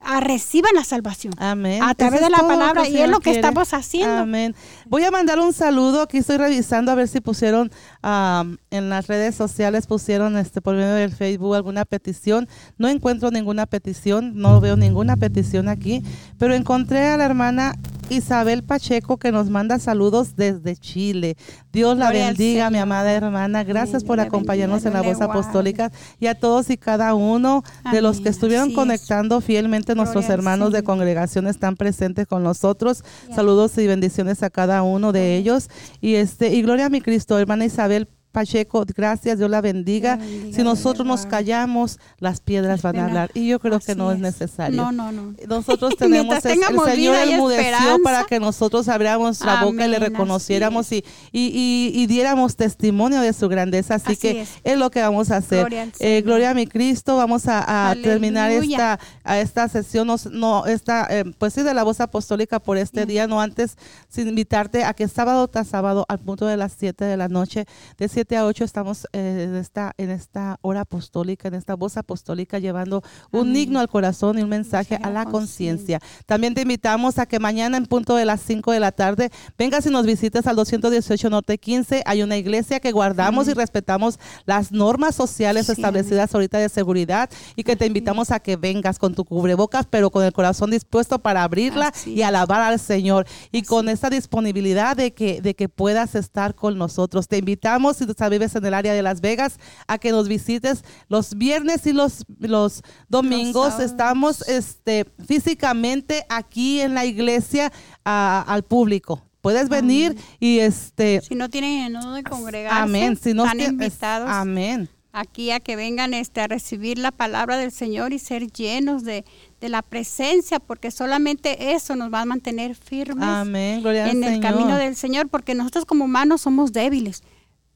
A reciban la salvación.
Amén.
A través
Eso
de la palabra y es lo que
quiere.
estamos haciendo.
Amén. Voy a mandar un saludo. Aquí estoy revisando a ver si pusieron am, en las redes sociales, pusieron este por medio del Facebook alguna petición. No encuentro ninguna petición, no veo ninguna petición aquí, pero encontré a la hermana Isabel Pacheco que nos manda saludos desde Chile. Dios la
Gloria
bendiga, mi amada hermana. Gracias por acompañarnos en la voz apostólica y a todos y cada uno de los que estuvieron
Así es.
conectando fielmente nuestros
Gloria
hermanos de
Señor.
congregación están presentes con nosotros. Saludos y bendiciones a cada uno de ellos. Y este y gloria a mi Cristo, hermana Isabel Pacheco, gracias, Dios la bendiga.
Dios la bendiga,
si nosotros nos callamos, las piedras van a hablar. Y yo creo que no es
es.
necesario.
No, no, no.
Nosotros tenemos, es- el Señor enmudeció para que nosotros abriéramos la boca y le reconociéramos y, y, y- y diéramos testimonio de su grandeza. Así,
Así
que es.
es.
lo que vamos a hacer.
Gloria al
Eh, gloria a mi Cristo. Vamos a, terminar esta, a esta sesión, no, no esta, eh, pues sí, de la voz apostólica por este
Bien.
día, no antes, sin invitarte a que sábado tras sábado, al punto de las 7 de la noche, de 7 a 8, estamos eh, en, esta, en esta hora apostólica, en esta voz apostólica, llevando un himno al corazón y un mensaje a la conciencia. También te invitamos a que mañana en punto de las 5 de la tarde vengas y nos visites al 218 Norte 15. Hay una iglesia que guardamos y respetamos las normas sociales
Sí,
establecidas ahorita de seguridad y que te invitamos a que vengas con tu cubrebocas, pero con el corazón dispuesto para abrirla
Así
y alabar al Señor. Y con esa disponibilidad de que, de que puedas estar con nosotros. Te invitamos, si vives en el área de Las Vegas, a que nos visites los viernes y los, los domingos. Estamos este, físicamente aquí en la iglesia a- al público. Puedes venir y este
Si no tienen en dónde congregarse,
Amén. Si no
están invitados.
Amén.
aquí a que vengan este, a recibir la palabra del Señor y ser llenos de, de la presencia, porque solamente eso nos va a mantener firmes
Amén.
En el
Señor.
camino del Señor, porque nosotros como humanos somos débiles,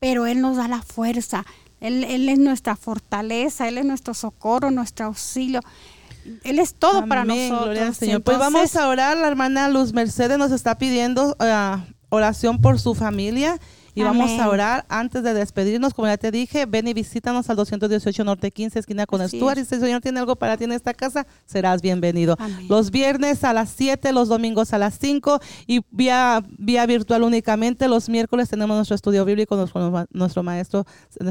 pero Él nos da la fuerza, Él, Él es nuestra fortaleza, Él es nuestro socorro, nuestro auxilio. Él es todo para nosotros.
Gloria al Señor. pues vamos a orar. La hermana Luz Mercedes nos está pidiendo ah, oración por su familia. Y vamos a orar antes de despedirnos. Como ya te dije, ven y visítanos al 218 Norte 15, esquina con
Así
Stuart. Y si el Señor tiene algo para ti en esta casa, serás bienvenido.
Amén.
Los viernes a las 7, los domingos a las 5 y vía, vía virtual únicamente. Los miércoles tenemos nuestro estudio bíblico con nuestro, nuestro maestro,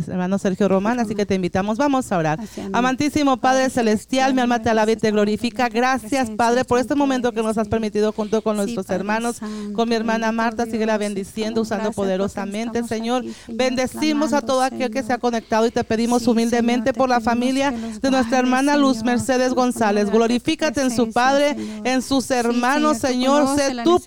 hermano Sergio Román. Así que te invitamos. Vamos a orar. Amantísimo Padre Celestial, mi alma te alaba y te glorifica.
La
Gracias, Padre, por este momento que nos has permitido junto con nuestros hermanos, con mi hermana Marta,
Dios,
síguela bendiciendo, usando poderosamente, Señor. Bendecimos a todo aquel que se ha conectado y te pedimos humildemente por la familia de nuestra hermana Luz Mercedes González. Glorifícate
tu
en su Padre, en sus hermanos,
Señor,
Sé tú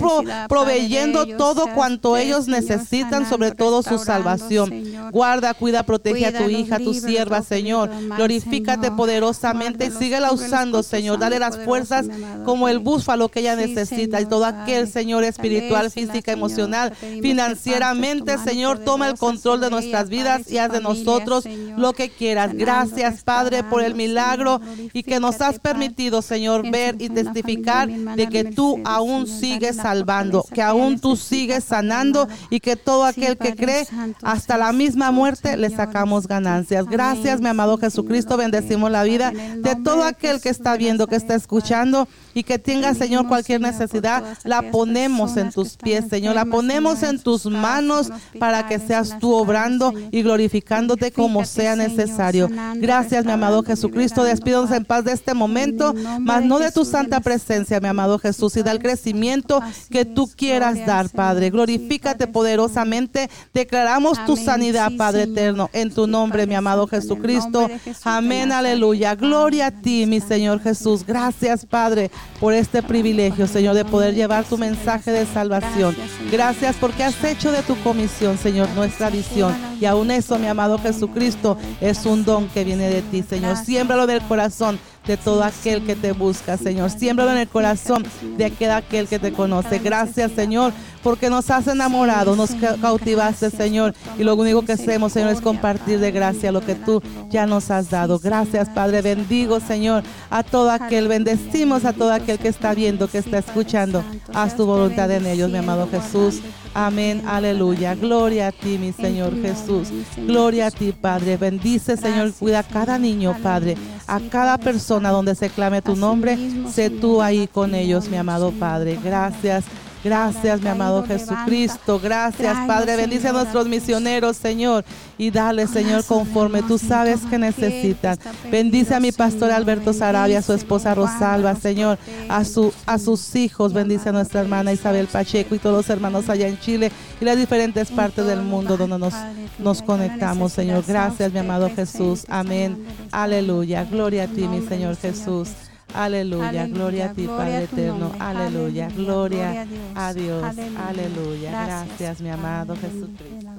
proveyendo todo cuanto ellos necesitan, sobre todo su salvación. Guarda, cuida, protege a tu hija, tu
líbralos,
sierva,
todo
Señor. Glorifícate poderosamente y síguela usando,
tu
Señor. Dale las fuerzas como el búfalo que ella necesita y todo aquel. Señor, espiritual, física, emocional, financieramente, Señor, toma el control de nuestras vidas y haz de nosotros lo que quieras. Gracias, Padre, por el milagro y que nos has permitido, Señor, ver y testificar de que tú aún sigues salvando, que aún tú sigues sanando y que todo aquel que cree hasta la misma muerte le sacamos ganancias. Gracias, mi amado Jesucristo. Bendecimos la vida de todo aquel que está viendo, que está escuchando y que tenga, Señor, cualquier necesidad. La ponemos en tus pies, Señor. La ponemos en tus manos para que seas tú obrando y glorificándote como sea necesario. Gracias, mi amado Jesucristo. Despídanos en paz de este momento, mas no de tu santa presencia, mi amado Jesús, y da el crecimiento que tú quieras dar, Padre. Glorifícate poderosamente. Declaramos tu sanidad, Padre eterno, en tu nombre, mi amado Jesucristo. Amén, aleluya. Gloria a ti, mi Señor Jesús. Gracias, Padre, por este privilegio, Señor, de poder llevar tu mensaje de salvación.
Gracias
porque has hecho de tu comisión, Señor, nuestra visión. Y aún eso, mi amado Jesucristo, es un don que viene de ti, Señor. Siémbralo en el corazón de todo aquel que te busca, Señor. Siémbralo en el corazón de aquel, aquel que te conoce. Gracias, Señor, porque nos has enamorado, nos cautivaste, Señor. Y lo único que hacemos, Señor, es compartir de gracia lo que tú ya nos has dado. Gracias, Padre. Bendigo. Señor, a todo aquel. Bendecimos a todo aquel que está viendo, que está escuchando. Haz tu voluntad en ellos, mi amado Jesús. Amén, aleluya. Gloria a ti, mi Señor
nombre,
Jesús. Gloria a ti, Padre. Bendice, Señor. Cuida a cada niño, Padre. A cada persona donde se clame tu nombre. Sé tú ahí con ellos, mi amado. Padre. Gracias. Gracias, mi amado Jesucristo. Gracias, Padre. Bendice a nuestros misioneros, Señor. Y dale, Señor, conforme tú sabes que necesitan. Bendice a mi pastor Alberto Sarabia, a su esposa Rosalba, Señor. A, su, a sus hijos. Bendice a nuestra hermana Isabel Pacheco y todos los hermanos allá en Chile y las diferentes
en
partes del mundo donde nos, nos conectamos, Señor. Gracias, mi amado Jesús. Amén. Aleluya. Gloria a ti, mi Señor Jesús. Aleluya,
Aleluya,
gloria a ti,
gloria
Padre
a
eterno. Aleluya,
Aleluya,
gloria a
a
Dios. Aleluya,
Aleluya.
Gracias, mi amado. Jesucristo.